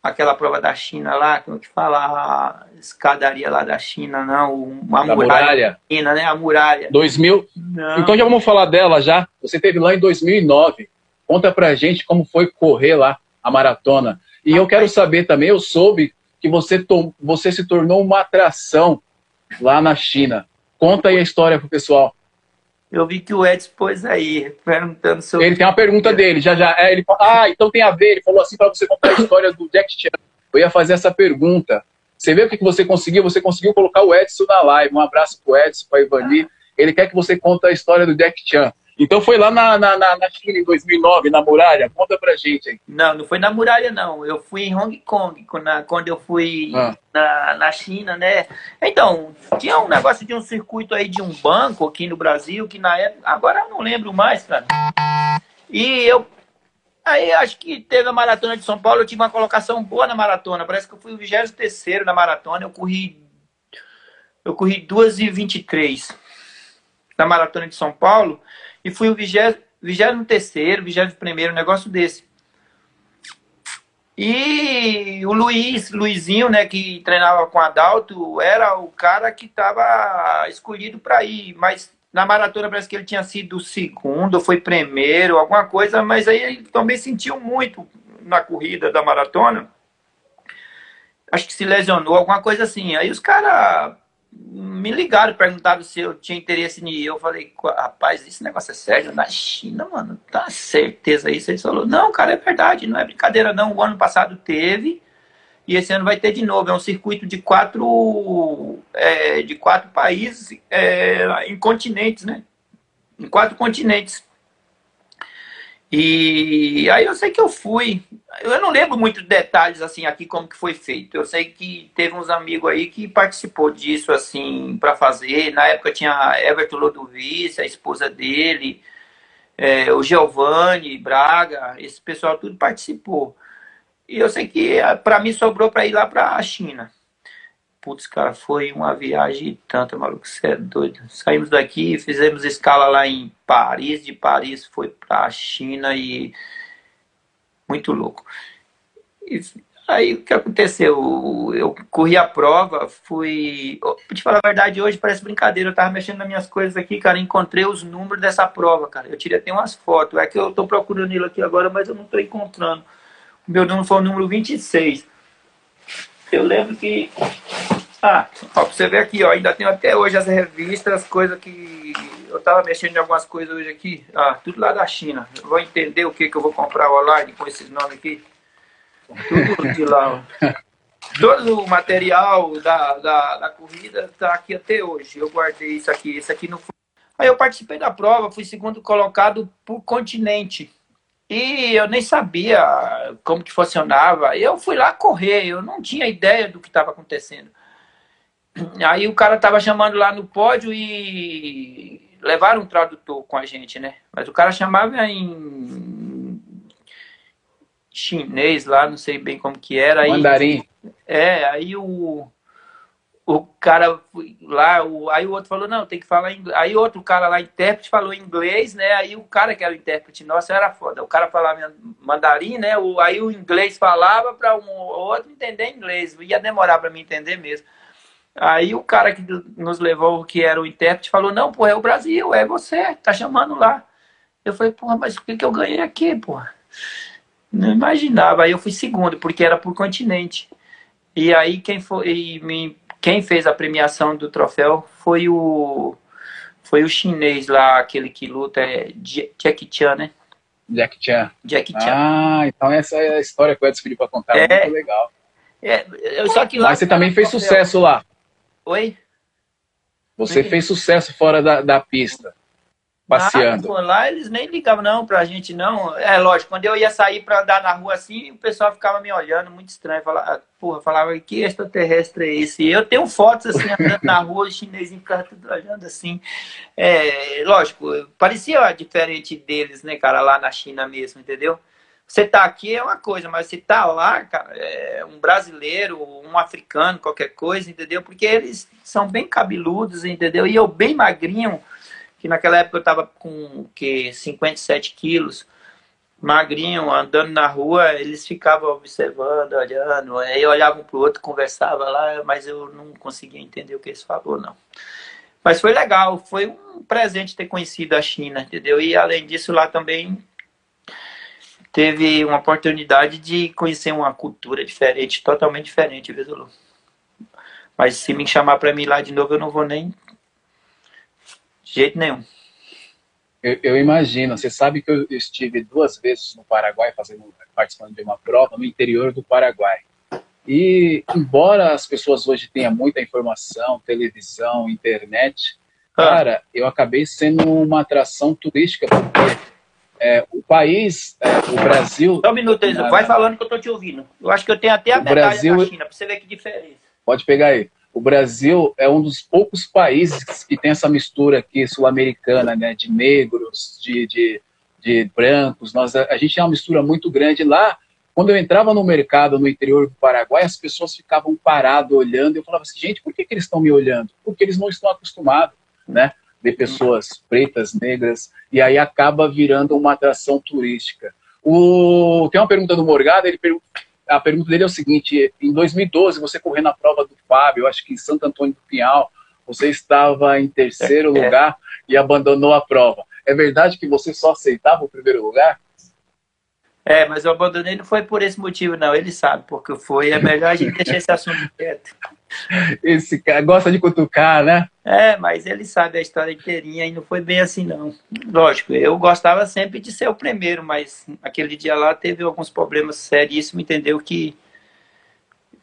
aquela prova da China lá, como é que fala? A escadaria lá da China, não, a muralha, muralha. China, né? A muralha. 2000. Não. Então já vamos falar dela já. Você teve lá em 2009. Conta pra gente como foi correr lá a maratona. E eu quero saber também, eu soube que você, você se tornou uma atração lá na China. Conta aí a história pro pessoal. Eu vi que o Edson pôs aí, perguntando sobre. Ele tem uma pergunta dele, já já. É, ele ah, então tem a ver. Ele falou assim para você contar a história do Jack Chan. Eu ia fazer essa pergunta. Você vê o que você conseguiu? Você conseguiu colocar o Edson na live. Um abraço pro Edson, para Ivani. Ele quer que você conte a história do Jack Chan. Então foi lá na, na, na, na China em 2009, na muralha? Conta pra gente aí. Não, não foi na muralha, não. Eu fui em Hong Kong, quando, eu fui ah. na, na China, né? Então, tinha um negócio de um circuito aí de um banco aqui no Brasil, que na época. Agora eu não lembro mais, cara. E eu. Aí acho que teve a maratona de São Paulo, eu tive uma colocação boa na maratona. Parece que eu fui o 23 na maratona, eu corri. Eu corri 2 e 23 na maratona de São Paulo e fui o vigésimo, vigésimo terceiro, vigésimo primeiro, um negócio desse. E o Luiz, Luizinho, né, que treinava com Adalto, era o cara que estava escolhido para ir, mas na maratona parece que ele tinha sido segundo, foi primeiro, alguma coisa, mas aí ele também sentiu muito na corrida da maratona. Acho que se lesionou, alguma coisa assim. Aí os caras me ligaram, perguntaram se eu tinha interesse em ir. Eu falei, rapaz, esse negócio é sério? Na China, mano, tá certeza isso? Ele falou, não, cara, é verdade, não é brincadeira, não. O ano passado teve e esse ano vai ter de novo. É um circuito de quatro, é, de quatro países é, em continentes, né? Em quatro continentes. E aí eu sei que eu fui. Eu não lembro muito detalhes assim aqui como que foi feito. Eu sei que teve uns amigos aí que participou disso assim para fazer. Na época tinha Everton Lodovice, a esposa dele, é, o Giovanni Braga, esse pessoal tudo participou. E eu sei que para mim sobrou para ir lá para a China. Putz, cara, foi uma viagem tanta, maluco, você é doido. Saímos daqui, fizemos escala lá em Paris, de Paris foi pra China e. Muito louco. E aí o que aconteceu? Eu corri a prova, fui. Pra te falar a verdade, hoje parece brincadeira. Eu tava mexendo nas minhas coisas aqui, cara, encontrei os números dessa prova, cara. Eu tirei até umas fotos. É que eu tô procurando ele aqui agora, mas eu não tô encontrando. O meu número foi o número 26. Eu lembro que. Ah, ó, pra você ver aqui, ó, ainda tenho até hoje as revistas, as coisas que. Eu tava mexendo em algumas coisas hoje aqui. Ah, tudo lá da China. Eu vou entender o que, que eu vou comprar online com esses nomes aqui. Tudo de lá, ó. *laughs* Todo o material da, da, da corrida tá aqui até hoje. Eu guardei isso aqui. Isso aqui não foi. Aí eu participei da prova, fui segundo colocado por continente. E eu nem sabia como que funcionava. Eu fui lá correr, eu não tinha ideia do que estava acontecendo. Aí o cara estava chamando lá no pódio e levaram um tradutor com a gente, né? Mas o cara chamava em chinês lá, não sei bem como que era. Mandarim. é, aí o o cara lá, o, aí o outro falou, não, tem que falar inglês. Aí outro cara lá, intérprete, falou inglês, né? Aí o cara que era o intérprete, nossa, era foda. O cara falava mandarim, né? O, aí o inglês falava para um outro entender inglês. Ia demorar para mim entender mesmo. Aí o cara que nos levou, que era o intérprete, falou, não, pô, é o Brasil, é você, tá chamando lá. Eu falei, porra, mas o que, que eu ganhei aqui, porra? Não imaginava. Aí eu fui segundo, porque era por continente. E aí quem foi me quem fez a premiação do troféu foi o foi o chinês lá, aquele que luta, é Jack Chan, né? Jack Chan. Jack Chan. Ah, então essa é a história que o Edson pediu para contar, é, muito legal. É, eu, só que lá Mas você também fez troféu. sucesso lá. Oi? Você fez sucesso fora da, da pista passeando. Ah, lá eles nem ligavam não pra gente, não. É lógico, quando eu ia sair pra andar na rua assim, o pessoal ficava me olhando, muito estranho. Falava, porra, falava, que extraterrestre é esse? Eu tenho fotos assim, *laughs* andando na rua, os chineses ficava tudo olhando assim. É, lógico, parecia diferente deles, né, cara, lá na China mesmo, entendeu? Você tá aqui é uma coisa, mas você tá lá, cara, é um brasileiro, um africano, qualquer coisa, entendeu? Porque eles são bem cabeludos, entendeu? E eu bem magrinho, que naquela época eu estava com que 57 quilos, magrinho, andando na rua, eles ficavam observando, olhando, aí olhavam para o outro, conversava lá, mas eu não conseguia entender o que eles falaram, não. Mas foi legal, foi um presente ter conhecido a China, entendeu? E além disso, lá também teve uma oportunidade de conhecer uma cultura diferente, totalmente diferente, viu? Mas se me chamar para mim lá de novo, eu não vou nem de jeito nenhum. Eu, eu, imagino. Você sabe que eu estive duas vezes no Paraguai fazendo, participando de uma prova no interior do Paraguai. E embora as pessoas hoje tenham muita informação, televisão, internet, ah. cara, eu acabei sendo uma atração turística porque é, o país, é, o Brasil. Só um minuto, Enzo. vai falando que eu estou te ouvindo. Eu acho que eu tenho até a medalha Brasil, da China, para você ver que diferença. Pode pegar aí. O Brasil é um dos poucos países que tem essa mistura aqui sul-americana, né, de negros, de, de, de brancos. Nós, a, gente tem uma mistura muito grande lá. Quando eu entrava no mercado no interior do Paraguai, as pessoas ficavam paradas olhando. Eu falava assim, gente, por que, que eles estão me olhando? Porque eles não estão acostumados, né? Ver pessoas pretas, negras, e aí acaba virando uma atração turística. O... Tem uma pergunta do Morgado, ele pergunta a pergunta dele é o seguinte: em 2012, você correu na prova do Fábio, acho que em Santo Antônio do Pinhal, você estava em terceiro é, é. lugar e abandonou a prova. É verdade que você só aceitava o primeiro lugar? É, mas eu abandonei não foi por esse motivo, não. Ele sabe porque foi. É melhor a gente deixar esse assunto quieto. Esse cara gosta de cutucar, né? É, mas ele sabe a história inteirinha e não foi bem assim, não. Lógico, eu gostava sempre de ser o primeiro, mas aquele dia lá teve alguns problemas seríssimos, entendeu? Que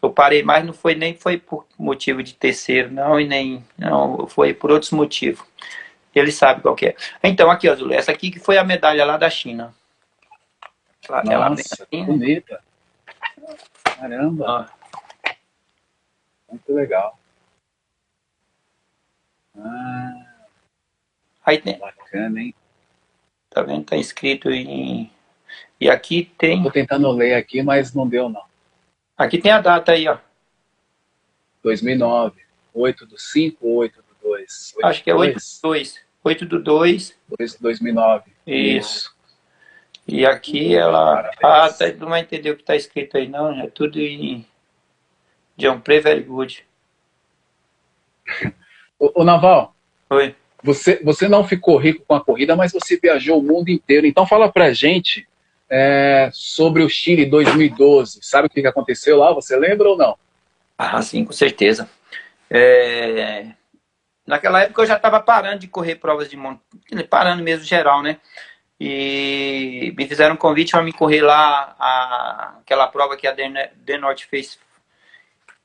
eu parei, mas não foi nem foi por motivo de terceiro, não, e nem. Não, foi por outros motivos. Ele sabe qual é. Então, aqui, Azul, essa aqui que foi a medalha lá da China. Nossa, ela assim, bonita. Caramba. Ó. Muito legal. Ah, Aí tem. Bacana, hein? Tá vendo? Tá escrito em. E aqui tem. Tô tentando ler aqui, mas não deu, não. Aqui tem a data aí, ó. 2009. 8 do 5 ou 8 do 2? 8 Acho que é 8 do 2. 8 do 2. 2 2009. Isso. E aqui ela. Parabéns. Ah, tá, não vai entender o que está escrito aí, não. É tudo em. John Pre Very Good. *laughs* Ô, Naval. Oi. Você, você não ficou rico com a corrida, mas você viajou o mundo inteiro. Então fala pra gente é, sobre o Chile 2012. Sabe o que aconteceu lá? Você lembra ou não? Ah, sim, com certeza. É... Naquela época eu já estava parando de correr provas de montanha, parando mesmo geral, né? E me fizeram um convite para me correr lá a, aquela prova que a The North Face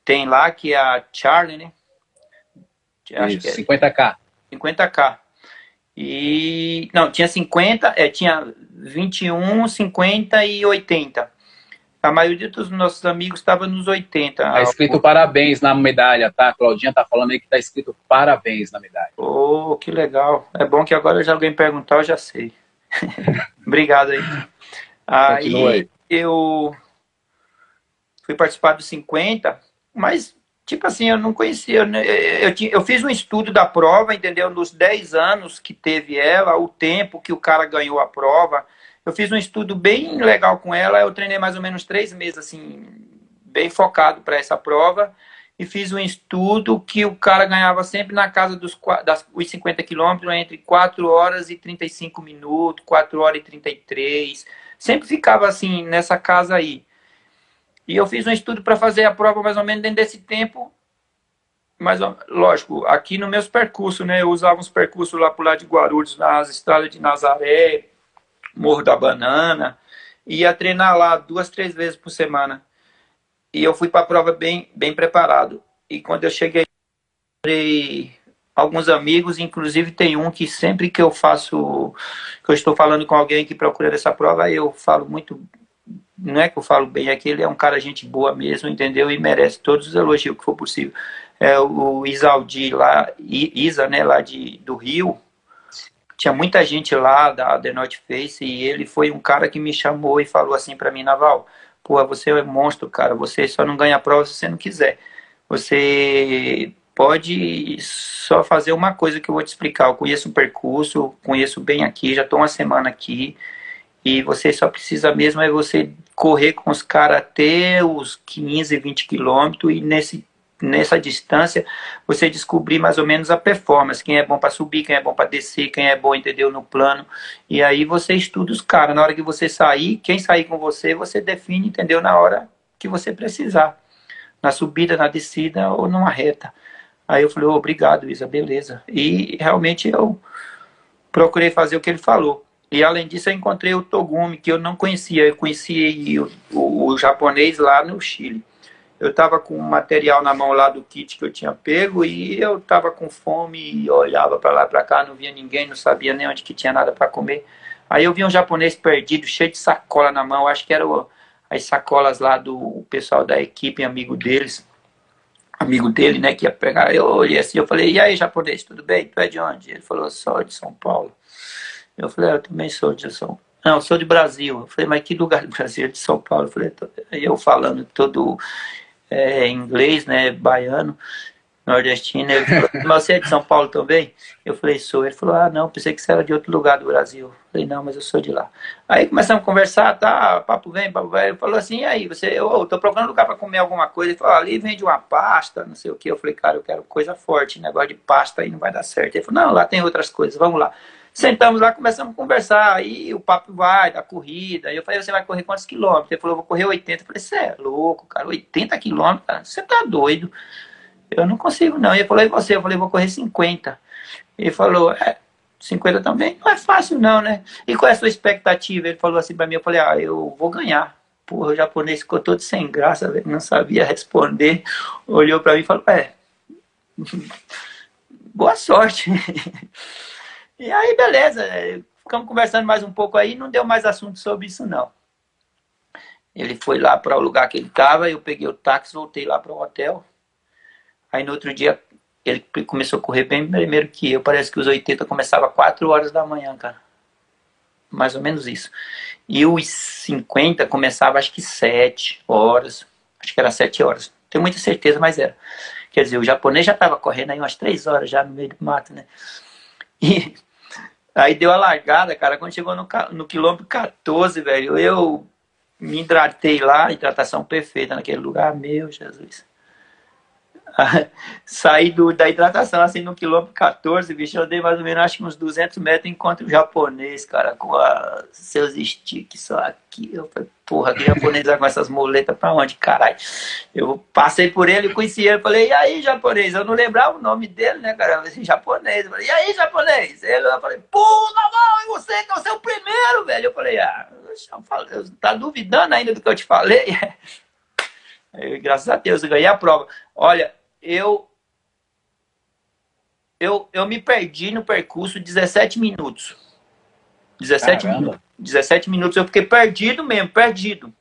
tem lá, que é a Charlie, né? Acho Isso, que é 50K. 50K. E. Não, tinha 50, é, tinha 21, 50 e 80. A maioria dos nossos amigos estava nos 80. Tá escrito parabéns na medalha, tá? A Claudinha tá falando aí que tá escrito parabéns na medalha. Oh, que legal. É bom que agora já alguém perguntar, eu já sei. *laughs* Obrigado aí. Aí, aí eu fui participar dos 50, mas tipo assim, eu não conhecia. Eu, eu, eu, fiz um estudo da prova, entendeu? Nos 10 anos que teve ela, o tempo que o cara ganhou a prova. Eu fiz um estudo bem legal com ela. Eu treinei mais ou menos três meses, assim, bem focado para essa prova. E fiz um estudo que o cara ganhava sempre na casa dos, das, os 50 quilômetros, entre 4 horas e 35 minutos, 4 horas e 33. Sempre ficava assim, nessa casa aí. E eu fiz um estudo para fazer a prova mais ou menos dentro desse tempo. Mas, lógico, aqui no meus percursos, né? Eu usava uns percursos lá pro lado de Guarulhos, nas estradas de Nazaré, Morro da Banana. Ia treinar lá duas, três vezes por semana. E eu fui para a prova bem, bem preparado. E quando eu cheguei, alguns amigos, inclusive tem um que sempre que eu faço, que eu estou falando com alguém que procura essa prova, eu falo muito não é que eu falo bem, é que ele é um cara gente boa mesmo, entendeu? E merece todos os elogios que for possível. É o Isaldi lá, Isa, né, lá de, do Rio, tinha muita gente lá da The North Face e ele foi um cara que me chamou e falou assim para mim, Naval, pô, você é um monstro, cara, você só não ganha prova se você não quiser. Você pode só fazer uma coisa que eu vou te explicar. Eu conheço o percurso, conheço bem aqui, já estou uma semana aqui. E você só precisa mesmo é você correr com os caras até os 15, 20 quilômetros e nesse, nessa distância você descobrir mais ou menos a performance, quem é bom para subir, quem é bom para descer, quem é bom, entendeu, no plano. E aí você estuda os caras. Na hora que você sair, quem sair com você, você define, entendeu, na hora que você precisar. Na subida, na descida ou numa reta. Aí eu falei, oh, obrigado, Isa, beleza. E realmente eu procurei fazer o que ele falou. E além disso, eu encontrei o Togumi, que eu não conhecia. Eu conheci o, o, o japonês lá no Chile. Eu estava com material na mão lá do kit que eu tinha pego e eu estava com fome e olhava para lá para cá, não via ninguém, não sabia nem onde que tinha nada para comer. Aí eu vi um japonês perdido, cheio de sacola na mão. Acho que eram as sacolas lá do pessoal da equipe, amigo deles amigo dele, né, que ia pegar. Eu olhei assim, eu falei, e aí, japonês, tudo bem? Tu é de onde? Ele falou, sou de São Paulo. Eu falei, ah, eu também sou de São. Não, eu sou de Brasil. Eu falei, mas que lugar do Brasil? De São Paulo. Eu falei, eu falando todo é, inglês, né, baiano nordestino. Ele falou, mas você é de São Paulo também? Eu falei, sou. Ele falou, ah, não, pensei que você era de outro lugar do Brasil. Eu falei, não, mas eu sou de lá. Aí começamos a conversar, tá, papo vem, papo vai. Ele falou assim, e aí, você, eu tô procurando lugar para comer alguma coisa. Ele falou, ah, ali vende uma pasta, não sei o que. Eu falei, cara, eu quero coisa forte, negócio de pasta aí não vai dar certo. Ele falou, não, lá tem outras coisas, vamos lá. Sentamos lá, começamos a conversar, aí o papo vai, da corrida. Eu falei, você vai correr quantos quilômetros? Ele falou, vou correr 80. Eu falei, você é louco, cara, 80 quilômetros, você tá doido. Eu não consigo, não. Ele falou, e você? Eu falei, vou correr 50. Ele falou, é, 50 também não é fácil, não, né? E qual é a sua expectativa? Ele falou assim para mim, eu falei, ah, eu vou ganhar. Porra, o japonês ficou todo sem graça, não sabia responder. Olhou para mim e falou, é, *laughs* boa sorte. *laughs* e aí, beleza, ficamos conversando mais um pouco aí, não deu mais assunto sobre isso, não. Ele foi lá para o lugar que ele estava, eu peguei o táxi, voltei lá para o hotel. Aí no outro dia ele começou a correr bem primeiro que eu. Parece que os 80 começava 4 horas da manhã, cara. Mais ou menos isso. E os 50 começava acho que 7 horas. Acho que era 7 horas. Tenho muita certeza, mas era. Quer dizer, o japonês já estava correndo aí umas 3 horas já no meio do mato, né? E aí deu a largada, cara. Quando chegou no, no quilômetro 14, velho, eu me hidratei lá, hidratação perfeita naquele lugar. Meu Jesus. *laughs* saí do, da hidratação assim no quilômetro 14, bicho, eu dei mais ou menos acho que uns 200 metros encontro o japonês, cara, com a, seus sticks só aqui. Eu falei, porra, que japonês vai com essas moletas pra onde, caralho? Eu passei por ele, conheci ele, falei, e aí, japonês? Eu não lembrava o nome dele, né, cara? Assim, japonês. Eu falei, e aí, japonês? Ele, eu falei, pô, não, e você que é o seu primeiro, velho? Eu falei, ah, eu tá duvidando ainda do que eu te falei? *laughs* Eu, graças a Deus, eu ganhei a prova. Olha, eu eu, eu me perdi no percurso 17 minutos. 17 minutos. 17 minutos eu fiquei perdido mesmo, perdido.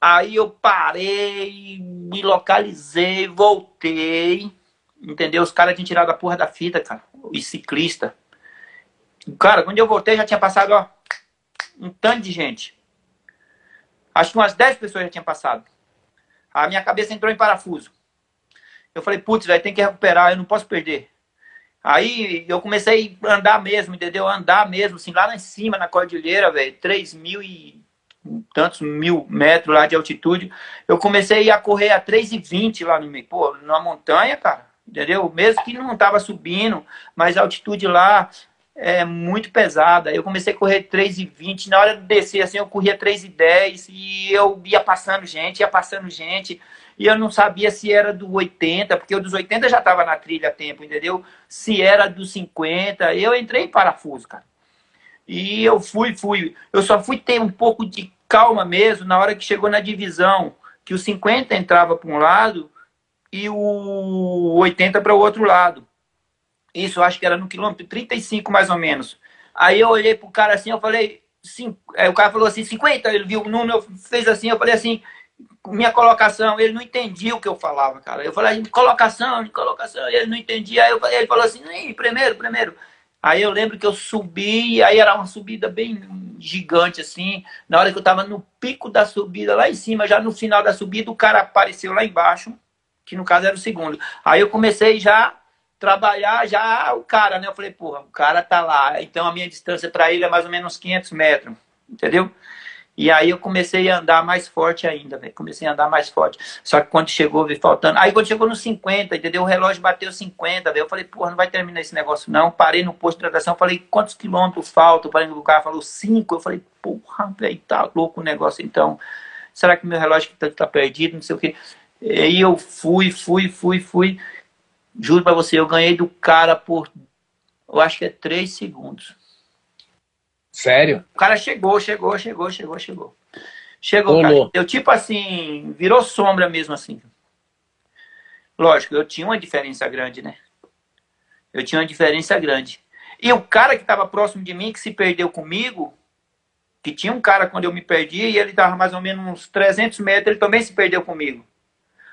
Aí eu parei, me localizei, voltei. Entendeu? Os caras tinham tirado a porra da fita, cara. Os ciclistas. Cara, quando eu voltei já tinha passado, ó, um tanto de gente. Acho que umas 10 pessoas já tinham passado. A minha cabeça entrou em parafuso. Eu falei, putz, velho, tem que recuperar, eu não posso perder. Aí eu comecei a andar mesmo, entendeu? Andar mesmo, assim, lá em cima, na cordilheira, velho, 3 mil e tantos mil metros lá de altitude. Eu comecei a correr a 3,20 lá no meio, pô, na montanha, cara, entendeu? Mesmo que não tava subindo, mas a altitude lá é muito pesada. Eu comecei a correr 3,20, na hora de descer, assim, eu corria 3,10 e eu ia passando gente, ia passando gente e eu não sabia se era do 80, porque o dos 80 já estava na trilha a tempo, entendeu? Se era dos 50, eu entrei em parafuso, cara. E eu fui, fui. Eu só fui ter um pouco de calma mesmo na hora que chegou na divisão, que o 50 entrava para um lado e o 80 para o outro lado. Isso, eu acho que era no quilômetro 35 mais ou menos. Aí eu olhei pro cara assim, eu falei, sim, o cara falou assim, 50, ele viu o número, fez assim, eu falei assim, minha colocação, ele não entendia o que eu falava, cara. Eu falei, colocação, colocação, ele não entendia. Aí eu, ele falou assim, primeiro, primeiro. Aí eu lembro que eu subi, aí era uma subida bem gigante, assim. Na hora que eu tava no pico da subida, lá em cima, já no final da subida, o cara apareceu lá embaixo, que no caso era o segundo. Aí eu comecei já trabalhar já o cara, né? Eu falei, porra, o cara tá lá. Então a minha distância para ele é mais ou menos 500 metros, entendeu? E aí eu comecei a andar mais forte ainda, velho. Comecei a andar mais forte. Só que quando chegou, vi faltando. Aí quando chegou no 50, entendeu? O relógio bateu 50, velho. Eu falei, porra, não vai terminar esse negócio, não. Parei no posto de hidratação, falei, quantos quilômetros faltam? Parei no carro, falou, 5. Eu falei, porra, velho, tá louco o negócio então. Será que meu relógio tá, tá perdido? Não sei o quê. E eu fui, fui, fui, fui. Juro pra você, eu ganhei do cara por eu acho que é 3 segundos. Sério? O cara chegou, chegou, chegou, chegou, chegou. Chegou, cara. Eu, tipo assim, virou sombra mesmo assim. Lógico, eu tinha uma diferença grande, né? Eu tinha uma diferença grande. E o cara que estava próximo de mim, que se perdeu comigo, que tinha um cara quando eu me perdi, e ele estava mais ou menos uns 300 metros, ele também se perdeu comigo.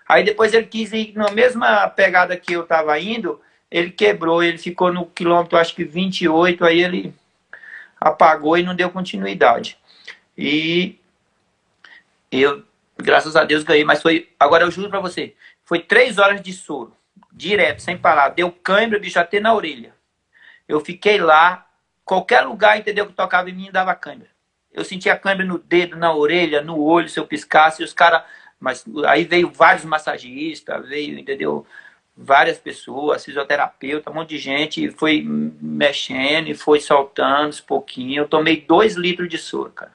Aí depois ele quis ir na mesma pegada que eu estava indo, ele quebrou, ele ficou no quilômetro, acho que 28, aí ele apagou e não deu continuidade. E eu, graças a Deus, ganhei, mas foi, agora eu juro para você, foi três horas de soro, direto, sem parar, deu câimbra, bicho, até na orelha. Eu fiquei lá, qualquer lugar, entendeu, que tocava em mim, dava câimbra. Eu sentia câimbra no dedo, na orelha, no olho, se eu piscasse, os caras mas aí veio vários massagistas, veio, entendeu? Várias pessoas, fisioterapeuta, um monte de gente, foi mexendo e foi soltando uns pouquinho. Eu tomei dois litros de soro, cara.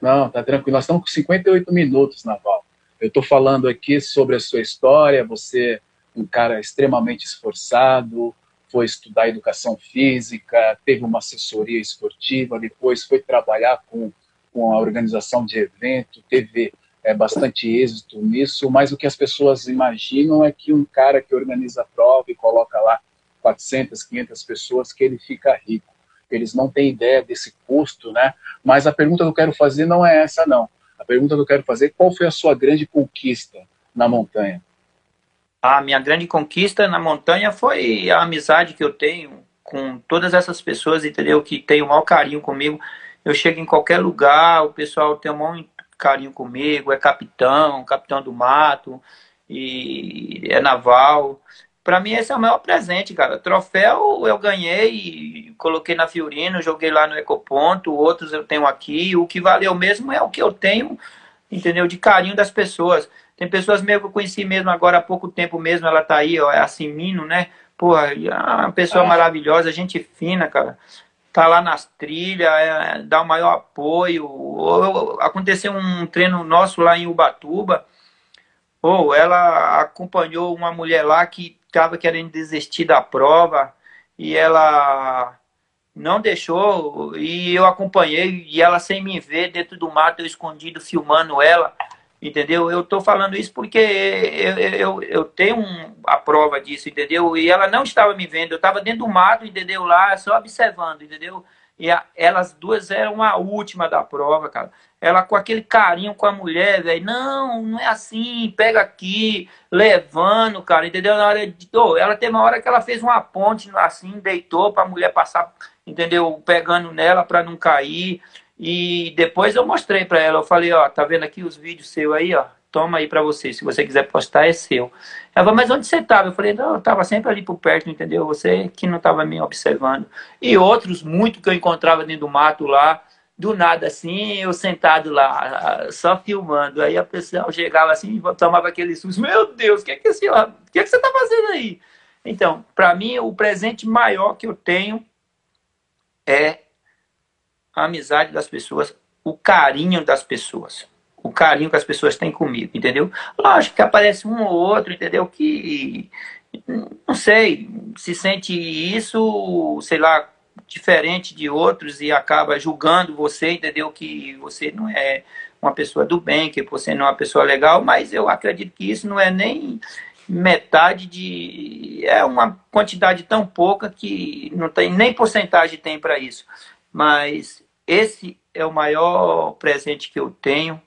Não, tá tranquilo. Nós estamos com 58 minutos, Naval. Eu estou falando aqui sobre a sua história. Você é um cara extremamente esforçado, foi estudar educação física, teve uma assessoria esportiva, depois foi trabalhar com, com a organização de evento, teve é, bastante êxito nisso, mas o que as pessoas imaginam é que um cara que organiza a prova e coloca lá 400, 500 pessoas, que ele fica rico. Eles não têm ideia desse custo, né? Mas a pergunta que eu quero fazer não é essa, não. A pergunta que eu quero fazer é qual foi a sua grande conquista na montanha? A minha grande conquista na montanha foi a amizade que eu tenho com todas essas pessoas, entendeu? Que tem o maior carinho comigo. Eu chego em qualquer lugar, o pessoal tem o maior carinho comigo, é capitão, capitão do mato, e é naval. Para mim, esse é o maior presente, cara. Troféu eu ganhei, coloquei na Fiorino, joguei lá no Ecoponto, outros eu tenho aqui. O que valeu mesmo é o que eu tenho, entendeu? De carinho das pessoas. Tem pessoas mesmo que eu conheci mesmo agora há pouco tempo mesmo, ela tá aí, ó, é a Simino, né? Porra, é uma pessoa maravilhosa, gente fina, cara tá lá nas trilhas, é, dá o maior apoio. Ou, aconteceu um treino nosso lá em Ubatuba, ou ela acompanhou uma mulher lá que estava querendo desistir da prova e ela não deixou e eu acompanhei e ela sem me ver dentro do mato eu escondido filmando ela entendeu? Eu estou falando isso porque eu, eu, eu tenho um, a prova disso, entendeu? E ela não estava me vendo, eu estava dentro do mato, entendeu? Lá, só observando, entendeu? E a, elas duas eram a última da prova, cara. Ela com aquele carinho com a mulher, velho. Não, não é assim, pega aqui, levando, cara, entendeu? Na hora de, oh, ela teve uma hora que ela fez uma ponte assim, deitou para a mulher passar, entendeu? Pegando nela para não cair. E depois eu mostrei para ela, eu falei, ó, tá vendo aqui os vídeos seu aí, ó, toma aí para você, se você quiser postar é seu. Ela falou, mas onde você estava? Eu falei, não, eu estava sempre ali por perto, entendeu? Você que não estava me observando. E outros, muito que eu encontrava dentro do mato lá, do nada assim, eu sentado lá, só filmando. Aí a pessoa chegava assim, tomava aquele susto, meu Deus, o que é que, esse, o que, é que você está fazendo aí? Então, para mim, o presente maior que eu tenho é a amizade das pessoas, o carinho das pessoas. O carinho que as pessoas têm comigo, entendeu? Lógico que aparece um ou outro, entendeu? Que, não sei, se sente isso, sei lá, diferente de outros e acaba julgando você, entendeu? Que você não é uma pessoa do bem, que você não é uma pessoa legal, mas eu acredito que isso não é nem metade de. É uma quantidade tão pouca que não tem nem porcentagem tem para isso. Mas esse é o maior presente que eu tenho,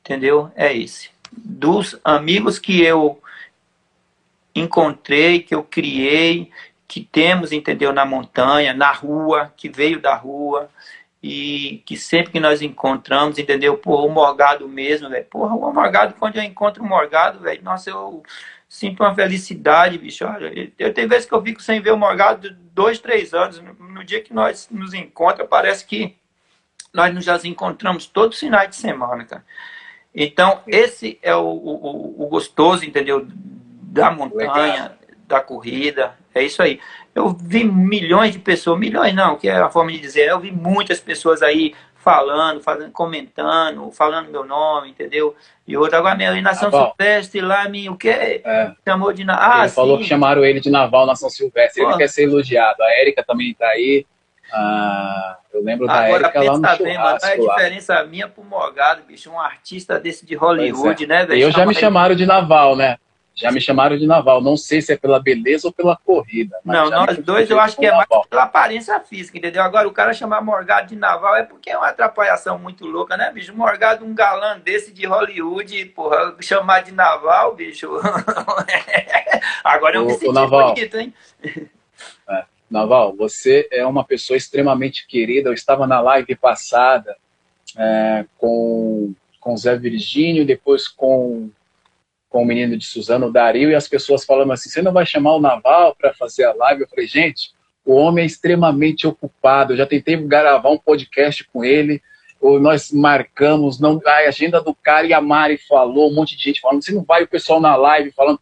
entendeu? É esse. Dos amigos que eu encontrei, que eu criei, que temos, entendeu, na montanha, na rua, que veio da rua, e que sempre que nós encontramos, entendeu? Porra, o morgado mesmo, velho. Porra, o morgado, quando eu encontro o morgado, velho, nossa, eu sinto uma felicidade, bicho. Olha, eu tenho vezes que eu fico sem ver o morgado dois, três anos. No dia que nós nos encontramos, parece que nós nos já encontramos todos os finais de semana, cara. Então, esse é o, o, o gostoso, entendeu? Da montanha, Legal. da corrida. É isso aí. Eu vi milhões de pessoas, milhões não, que é a forma de dizer, eu vi muitas pessoas aí falando, fazendo, comentando, falando meu nome, entendeu? E outra, agora minha Nação ah, Silvestre lá, me, o que? É. Chamou de Ah, ele sim. falou que chamaram ele de Naval Nação Silvestre. Pô. Ele quer ser elogiado. A Érica também tá aí. Ah, eu lembro da Agora, Érica lá no bem, mano, é a diferença minha pro Morgado, bicho, um artista desse de Hollywood, é. né, velho? Eu já me chamaram de Naval, né? Já me chamaram de naval. Não sei se é pela beleza ou pela corrida. não, nós dois eu acho que é mais pela aparência física, entendeu? Agora, o cara chamar Morgado de naval é porque é uma atrapalhação muito louca, né, bicho? Morgado, um galã desse de Hollywood, porra, chamar de naval, bicho. *laughs* Agora eu o, me senti naval. bonito, hein? É. Naval, você é uma pessoa extremamente querida. Eu estava na live passada é, com, com Zé Virgínio, depois com com o menino de Suzano, o Dario, e as pessoas falando assim: você não vai chamar o Naval para fazer a live? Eu falei: gente, o homem é extremamente ocupado. Eu já tentei gravar um podcast com ele, nós marcamos, não, a agenda do cara e a Mari falou, um monte de gente falando: você não vai, o pessoal na live falando.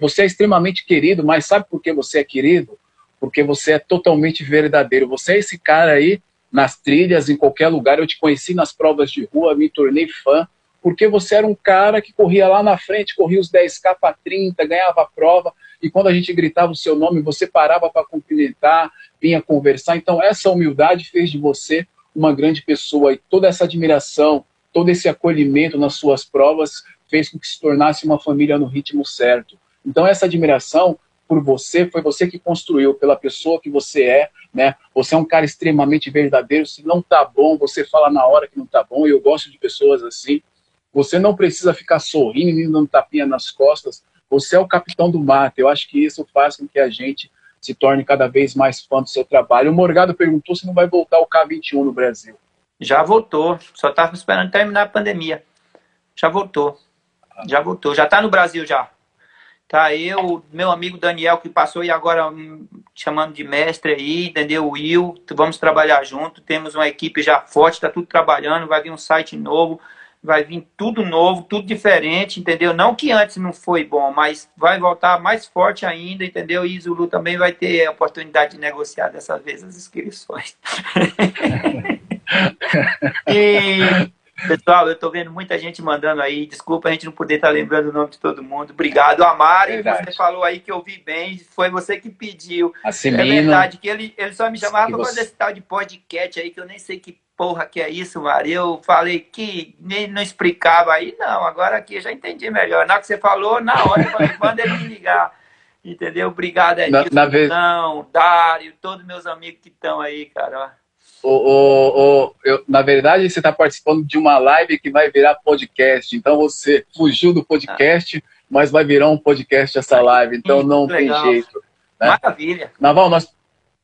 Você é extremamente querido, mas sabe por que você é querido? Porque você é totalmente verdadeiro. Você é esse cara aí nas trilhas, em qualquer lugar. Eu te conheci nas provas de rua, me tornei fã porque você era um cara que corria lá na frente, corria os 10K para 30, ganhava a prova, e quando a gente gritava o seu nome, você parava para cumprimentar, vinha conversar. Então, essa humildade fez de você uma grande pessoa, e toda essa admiração, todo esse acolhimento nas suas provas fez com que se tornasse uma família no ritmo certo. Então, essa admiração por você, foi você que construiu, pela pessoa que você é, né? Você é um cara extremamente verdadeiro, se não tá bom, você fala na hora que não tá bom, e eu gosto de pessoas assim. Você não precisa ficar sorrindo e dando tapinha nas costas. Você é o capitão do mato. Eu acho que isso faz com que a gente se torne cada vez mais fã do seu trabalho. O Morgado perguntou se não vai voltar o K21 no Brasil. Já voltou. Só estava esperando terminar a pandemia. Já voltou. Já voltou. Já está no Brasil já. Tá eu, meu amigo Daniel que passou e agora hum, chamando de mestre aí, entendeu? Will, vamos trabalhar junto. Temos uma equipe já forte, está tudo trabalhando. Vai vir um site novo vai vir tudo novo, tudo diferente, entendeu? Não que antes não foi bom, mas vai voltar mais forte ainda, entendeu? E Zulu também vai ter a oportunidade de negociar dessa vez as inscrições. *laughs* e, pessoal, eu estou vendo muita gente mandando aí, desculpa a gente não poder estar tá lembrando o nome de todo mundo. Obrigado, Amari, verdade. você falou aí que eu vi bem, foi você que pediu. Assim, é verdade, que ele, ele só me chamava para fazer esse tal de podcast aí, que eu nem sei que porra que é isso, Maria? Eu falei que nem não explicava aí, não, agora aqui eu já entendi melhor. Na hora que você falou, na hora eu falei, manda ele me ligar. Entendeu? Obrigado, Edilson, na, na vez... não, Dário, todos meus amigos que estão aí, cara. O, o, o, eu, na verdade, você está participando de uma live que vai virar podcast. Então você fugiu do podcast, ah. mas vai virar um podcast essa live. Então *laughs* não legal. tem jeito. Né? Maravilha. Naval, nós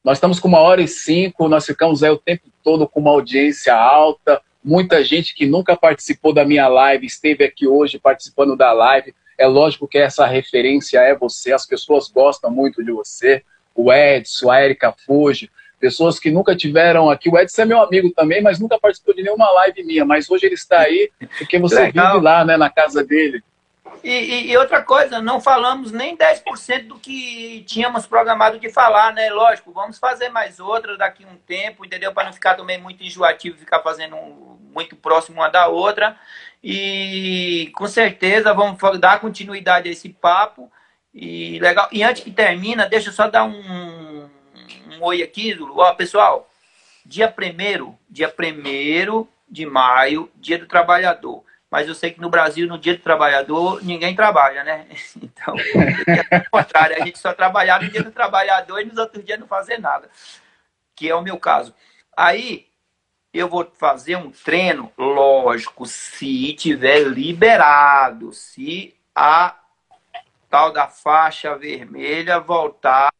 nós estamos com uma hora e cinco, nós ficamos aí o tempo todo com uma audiência alta, muita gente que nunca participou da minha live esteve aqui hoje participando da live. É lógico que essa referência é você, as pessoas gostam muito de você, o Edson, a Erika Fuji, pessoas que nunca tiveram aqui. O Edson é meu amigo também, mas nunca participou de nenhuma live minha, mas hoje ele está aí porque você Legal. vive lá, né, na casa dele. E, e, e, outra coisa, não falamos nem 10% do que tínhamos programado de falar, né? Lógico, vamos fazer mais outra daqui um tempo, entendeu? Para não ficar também muito enjoativo, ficar fazendo um, muito próximo uma da outra. E com certeza vamos dar continuidade a esse papo. E legal. E antes que termina, deixa eu só dar um, um oi aqui, Ó, pessoal, dia 1 dia 1 de maio, dia do trabalhador mas eu sei que no Brasil, no dia do trabalhador, ninguém trabalha, né? *laughs* Então, é o contrário, a gente só trabalhar no dia do trabalhador e nos outros dias não fazer nada, que é o meu caso. Aí, eu vou fazer um treino, lógico, se tiver liberado, se a tal da faixa vermelha voltar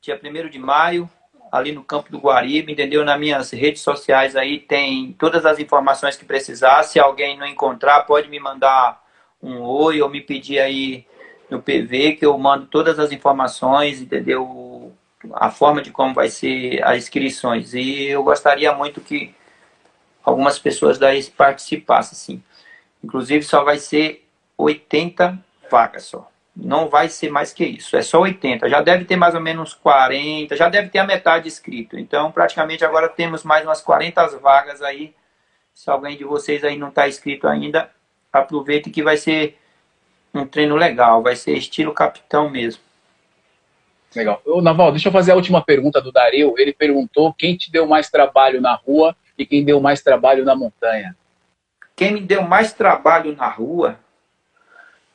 dia 1 de maio, ali no campo do Guariba, entendeu? Nas minhas redes sociais aí tem todas as informações que precisar. Se alguém não encontrar, pode me mandar um oi ou me pedir aí no PV que eu mando todas as informações, entendeu? A forma de como vai ser as inscrições. E eu gostaria muito que algumas pessoas daí participassem, sim. Inclusive só vai ser 80 vagas só não vai ser mais que isso. É só 80. Já deve ter mais ou menos 40, já deve ter a metade escrito. Então, praticamente agora temos mais umas 40 vagas aí Se alguém de vocês aí não está inscrito ainda, aproveite que vai ser um treino legal, vai ser estilo capitão mesmo. Legal. Ô, Naval, deixa eu fazer a última pergunta do Dario. Ele perguntou quem te deu mais trabalho na rua e quem deu mais trabalho na montanha. Quem me deu mais trabalho na rua,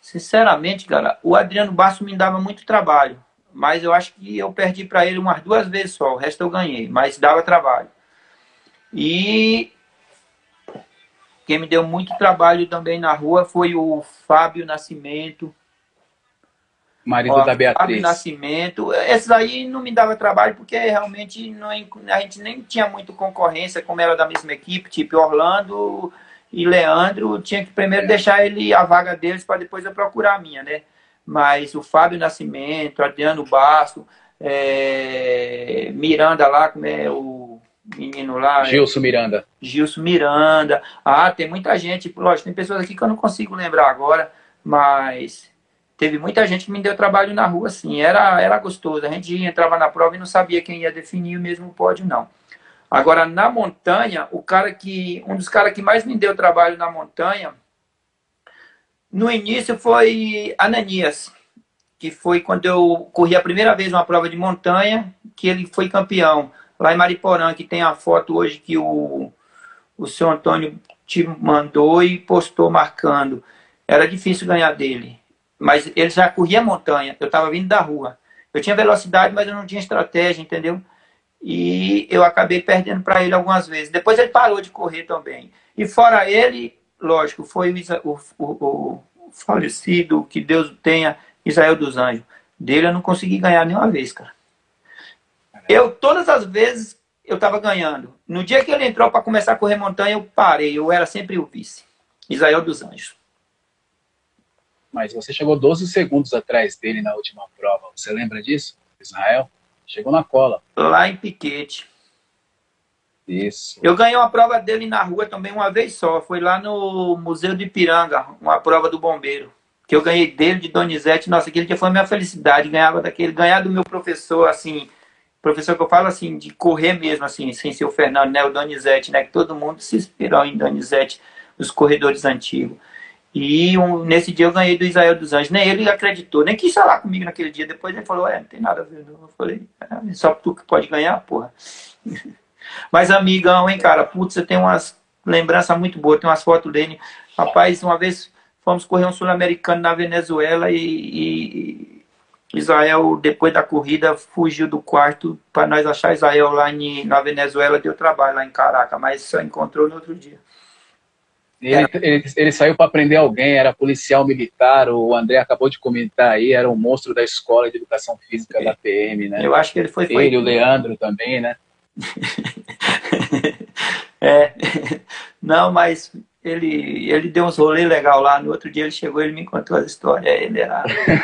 sinceramente, cara, o Adriano Basso me dava muito trabalho. Mas eu acho que eu perdi para ele umas duas vezes só. O resto eu ganhei, mas dava trabalho. E quem me deu muito trabalho também na rua foi o Fábio Nascimento. Marido Ó, da Beatriz. Fábio Nascimento. Esses aí não me dava trabalho porque realmente não, a gente nem tinha muito concorrência, como era da mesma equipe, tipo Orlando e Leandro. Tinha que primeiro é. deixar ele a vaga deles para depois eu procurar a minha, né? Mas o Fábio Nascimento, Adriano Basto, é, Miranda lá, como é o menino lá. É Gilson Miranda. Gilson Miranda. Ah, tem muita gente. Lógico, tem pessoas aqui que eu não consigo lembrar agora, mas teve muita gente que me deu trabalho na rua, assim. Era, era gostoso. A gente entrava na prova e não sabia quem ia definir o mesmo pódio, não. Agora, na montanha, o cara que. Um dos caras que mais me deu trabalho na montanha, no início foi Ananias, que foi quando eu corri a primeira vez uma prova de montanha, que ele foi campeão lá em Mariporã, que tem a foto hoje que o, o seu Antônio te mandou e postou marcando. Era difícil ganhar dele. Mas ele já corria montanha. Eu estava vindo da rua. Eu tinha velocidade, mas eu não tinha estratégia, entendeu? E eu acabei perdendo para ele algumas vezes. Depois ele parou de correr também. E fora ele, lógico, foi o, o, o falecido, que Deus tenha, Israel dos Anjos. Dele eu não consegui ganhar nenhuma vez, cara. Eu, todas as vezes, eu estava ganhando. No dia que ele entrou para começar a correr montanha, eu parei. Eu era sempre o vice. Israel dos Anjos. Mas você chegou 12 segundos atrás dele na última prova. Você lembra disso? Israel? Chegou na cola. Lá em Piquete. Isso. Eu ganhei uma prova dele na rua também uma vez só. Foi lá no Museu de Ipiranga, uma prova do bombeiro. Que eu ganhei dele, de Donizete. Nossa, aquele dia foi a minha felicidade. Ganhava daquele. Ganhar do meu professor, assim, professor que eu falo assim, de correr mesmo, assim, sem ser o Fernando, né, o Donizete, né, que todo mundo se inspirou em Donizete, os corredores antigos. E um, nesse dia eu ganhei do Israel dos Anjos. Nem ele acreditou, nem quis falar comigo naquele dia. Depois ele falou, é, não tem nada a ver. Não. Eu falei, é, só tu que pode ganhar, porra. *laughs* Mas amigão, hein, cara, putz, você tem umas lembranças muito boas, tem umas fotos dele. Rapaz, uma vez fomos correr um sul-americano na Venezuela e, e Israel, depois da corrida, fugiu do quarto para nós achar Israel lá em, na Venezuela, deu trabalho lá em Caracas, mas só encontrou no outro dia. Ele, ele, ele saiu para prender alguém, era policial militar, o André acabou de comentar aí, era um monstro da escola de educação física da PM, né? Eu acho que ele foi. foi... Ele, o Leandro também, né? *laughs* é, não, mas ele, ele deu uns rolês legal lá. No outro dia ele chegou e ele me contou as histórias. Ele era...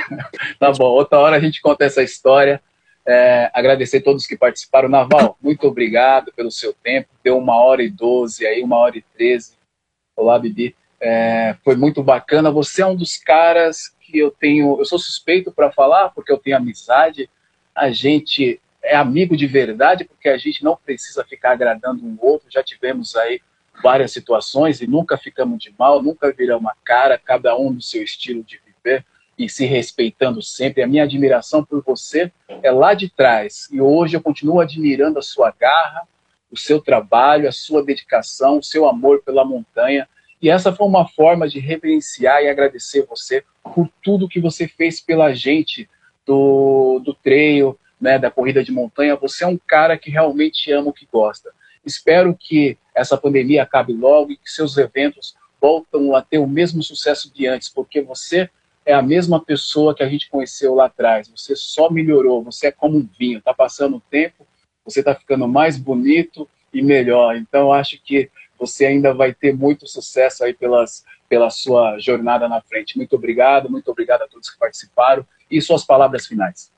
*laughs* tá bom, outra hora a gente conta essa história. É, agradecer a todos que participaram. Naval, muito obrigado pelo seu tempo. Deu uma hora e doze, aí uma hora e treze. Olá, Bibi. É, foi muito bacana. Você é um dos caras que eu tenho. Eu sou suspeito para falar, porque eu tenho amizade. A gente é amigo de verdade, porque a gente não precisa ficar agradando um outro. Já tivemos aí várias situações e nunca ficamos de mal, nunca viramos a cara, cada um no seu estilo de viver e se respeitando sempre. A minha admiração por você é lá de trás e hoje eu continuo admirando a sua garra, o seu trabalho, a sua dedicação, o seu amor pela montanha. E essa foi uma forma de reverenciar e agradecer você por tudo que você fez pela gente do, do trail, né, da corrida de montanha. Você é um cara que realmente ama o que gosta. Espero que essa pandemia acabe logo e que seus eventos voltam a ter o mesmo sucesso de antes, porque você é a mesma pessoa que a gente conheceu lá atrás. Você só melhorou, você é como um vinho, está passando o tempo, você está ficando mais bonito e melhor. Então, acho que você ainda vai ter muito sucesso aí pelas, pela sua jornada na frente. Muito obrigado, muito obrigado a todos que participaram. E suas palavras finais.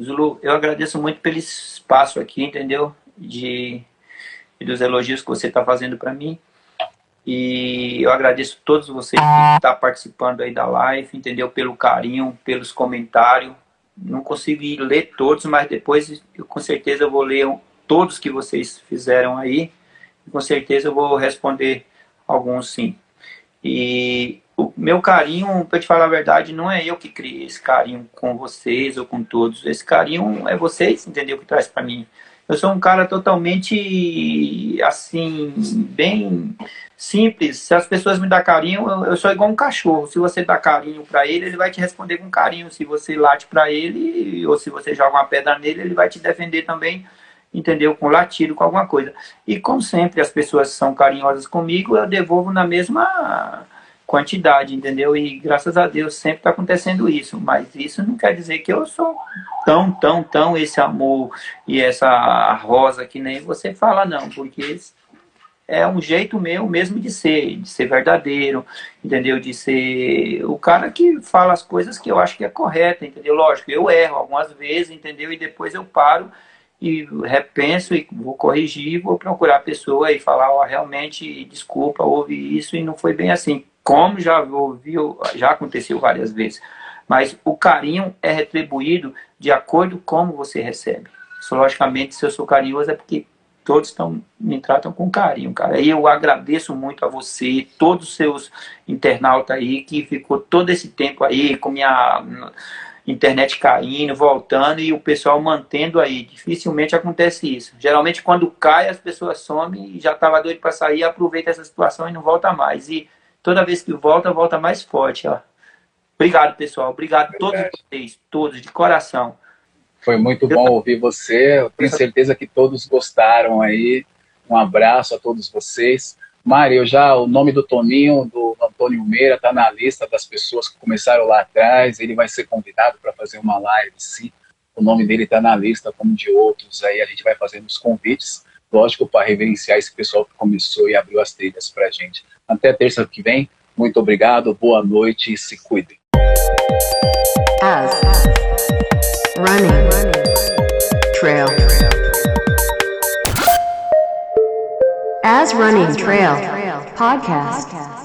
Zulu, eu agradeço muito pelo espaço aqui, entendeu? de, e dos elogios que você está fazendo para mim. E eu agradeço a todos vocês que estão tá participando aí da live, entendeu? Pelo carinho, pelos comentários. Não consegui ler todos, mas depois eu com certeza eu vou ler todos que vocês fizeram aí. com certeza eu vou responder alguns sim. E o meu carinho, para te falar a verdade, não é eu que criei esse carinho com vocês ou com todos. Esse carinho é vocês, entendeu? Que traz para mim. Eu sou um cara totalmente assim, bem simples. Se as pessoas me dão carinho, eu, eu sou igual um cachorro. Se você dá carinho para ele, ele vai te responder com carinho. Se você late para ele, ou se você joga uma pedra nele, ele vai te defender também, entendeu? Com latido, com alguma coisa. E como sempre as pessoas são carinhosas comigo, eu devolvo na mesma quantidade, entendeu? E graças a Deus sempre está acontecendo isso, mas isso não quer dizer que eu sou tão, tão, tão esse amor e essa rosa que nem você fala, não, porque é um jeito meu mesmo de ser, de ser verdadeiro, entendeu? De ser o cara que fala as coisas que eu acho que é correta, entendeu? Lógico, eu erro algumas vezes, entendeu? E depois eu paro e repenso e vou corrigir, vou procurar a pessoa e falar, ó, oh, realmente, desculpa, houve isso e não foi bem assim como já ouviu, já aconteceu várias vezes. Mas o carinho é retribuído de acordo com como você recebe. Logicamente, se eu sou carinhoso é porque todos tão, me tratam com carinho, cara. E eu agradeço muito a você, todos os seus internautas aí, que ficou todo esse tempo aí com minha internet caindo, voltando e o pessoal mantendo aí. Dificilmente acontece isso. Geralmente, quando cai, as pessoas somem e já estava doido para sair, aproveita essa situação e não volta mais. E toda vez que volta, volta mais forte. Ó. Obrigado, pessoal. Obrigado a todos vocês, todos, de coração. Foi muito bom ouvir você. Eu tenho certeza que todos gostaram aí. Um abraço a todos vocês. Mari, eu já, o nome do Toninho, do Antônio Meira, está na lista das pessoas que começaram lá atrás. Ele vai ser convidado para fazer uma live, sim. O nome dele está na lista, como de outros. Aí a gente vai fazendo os convites, lógico, para reverenciar esse pessoal que começou e abriu as trilhas para a gente. Até terça que vem. Muito obrigado, boa noite e se cuidem. As running trail. As running trail podcast.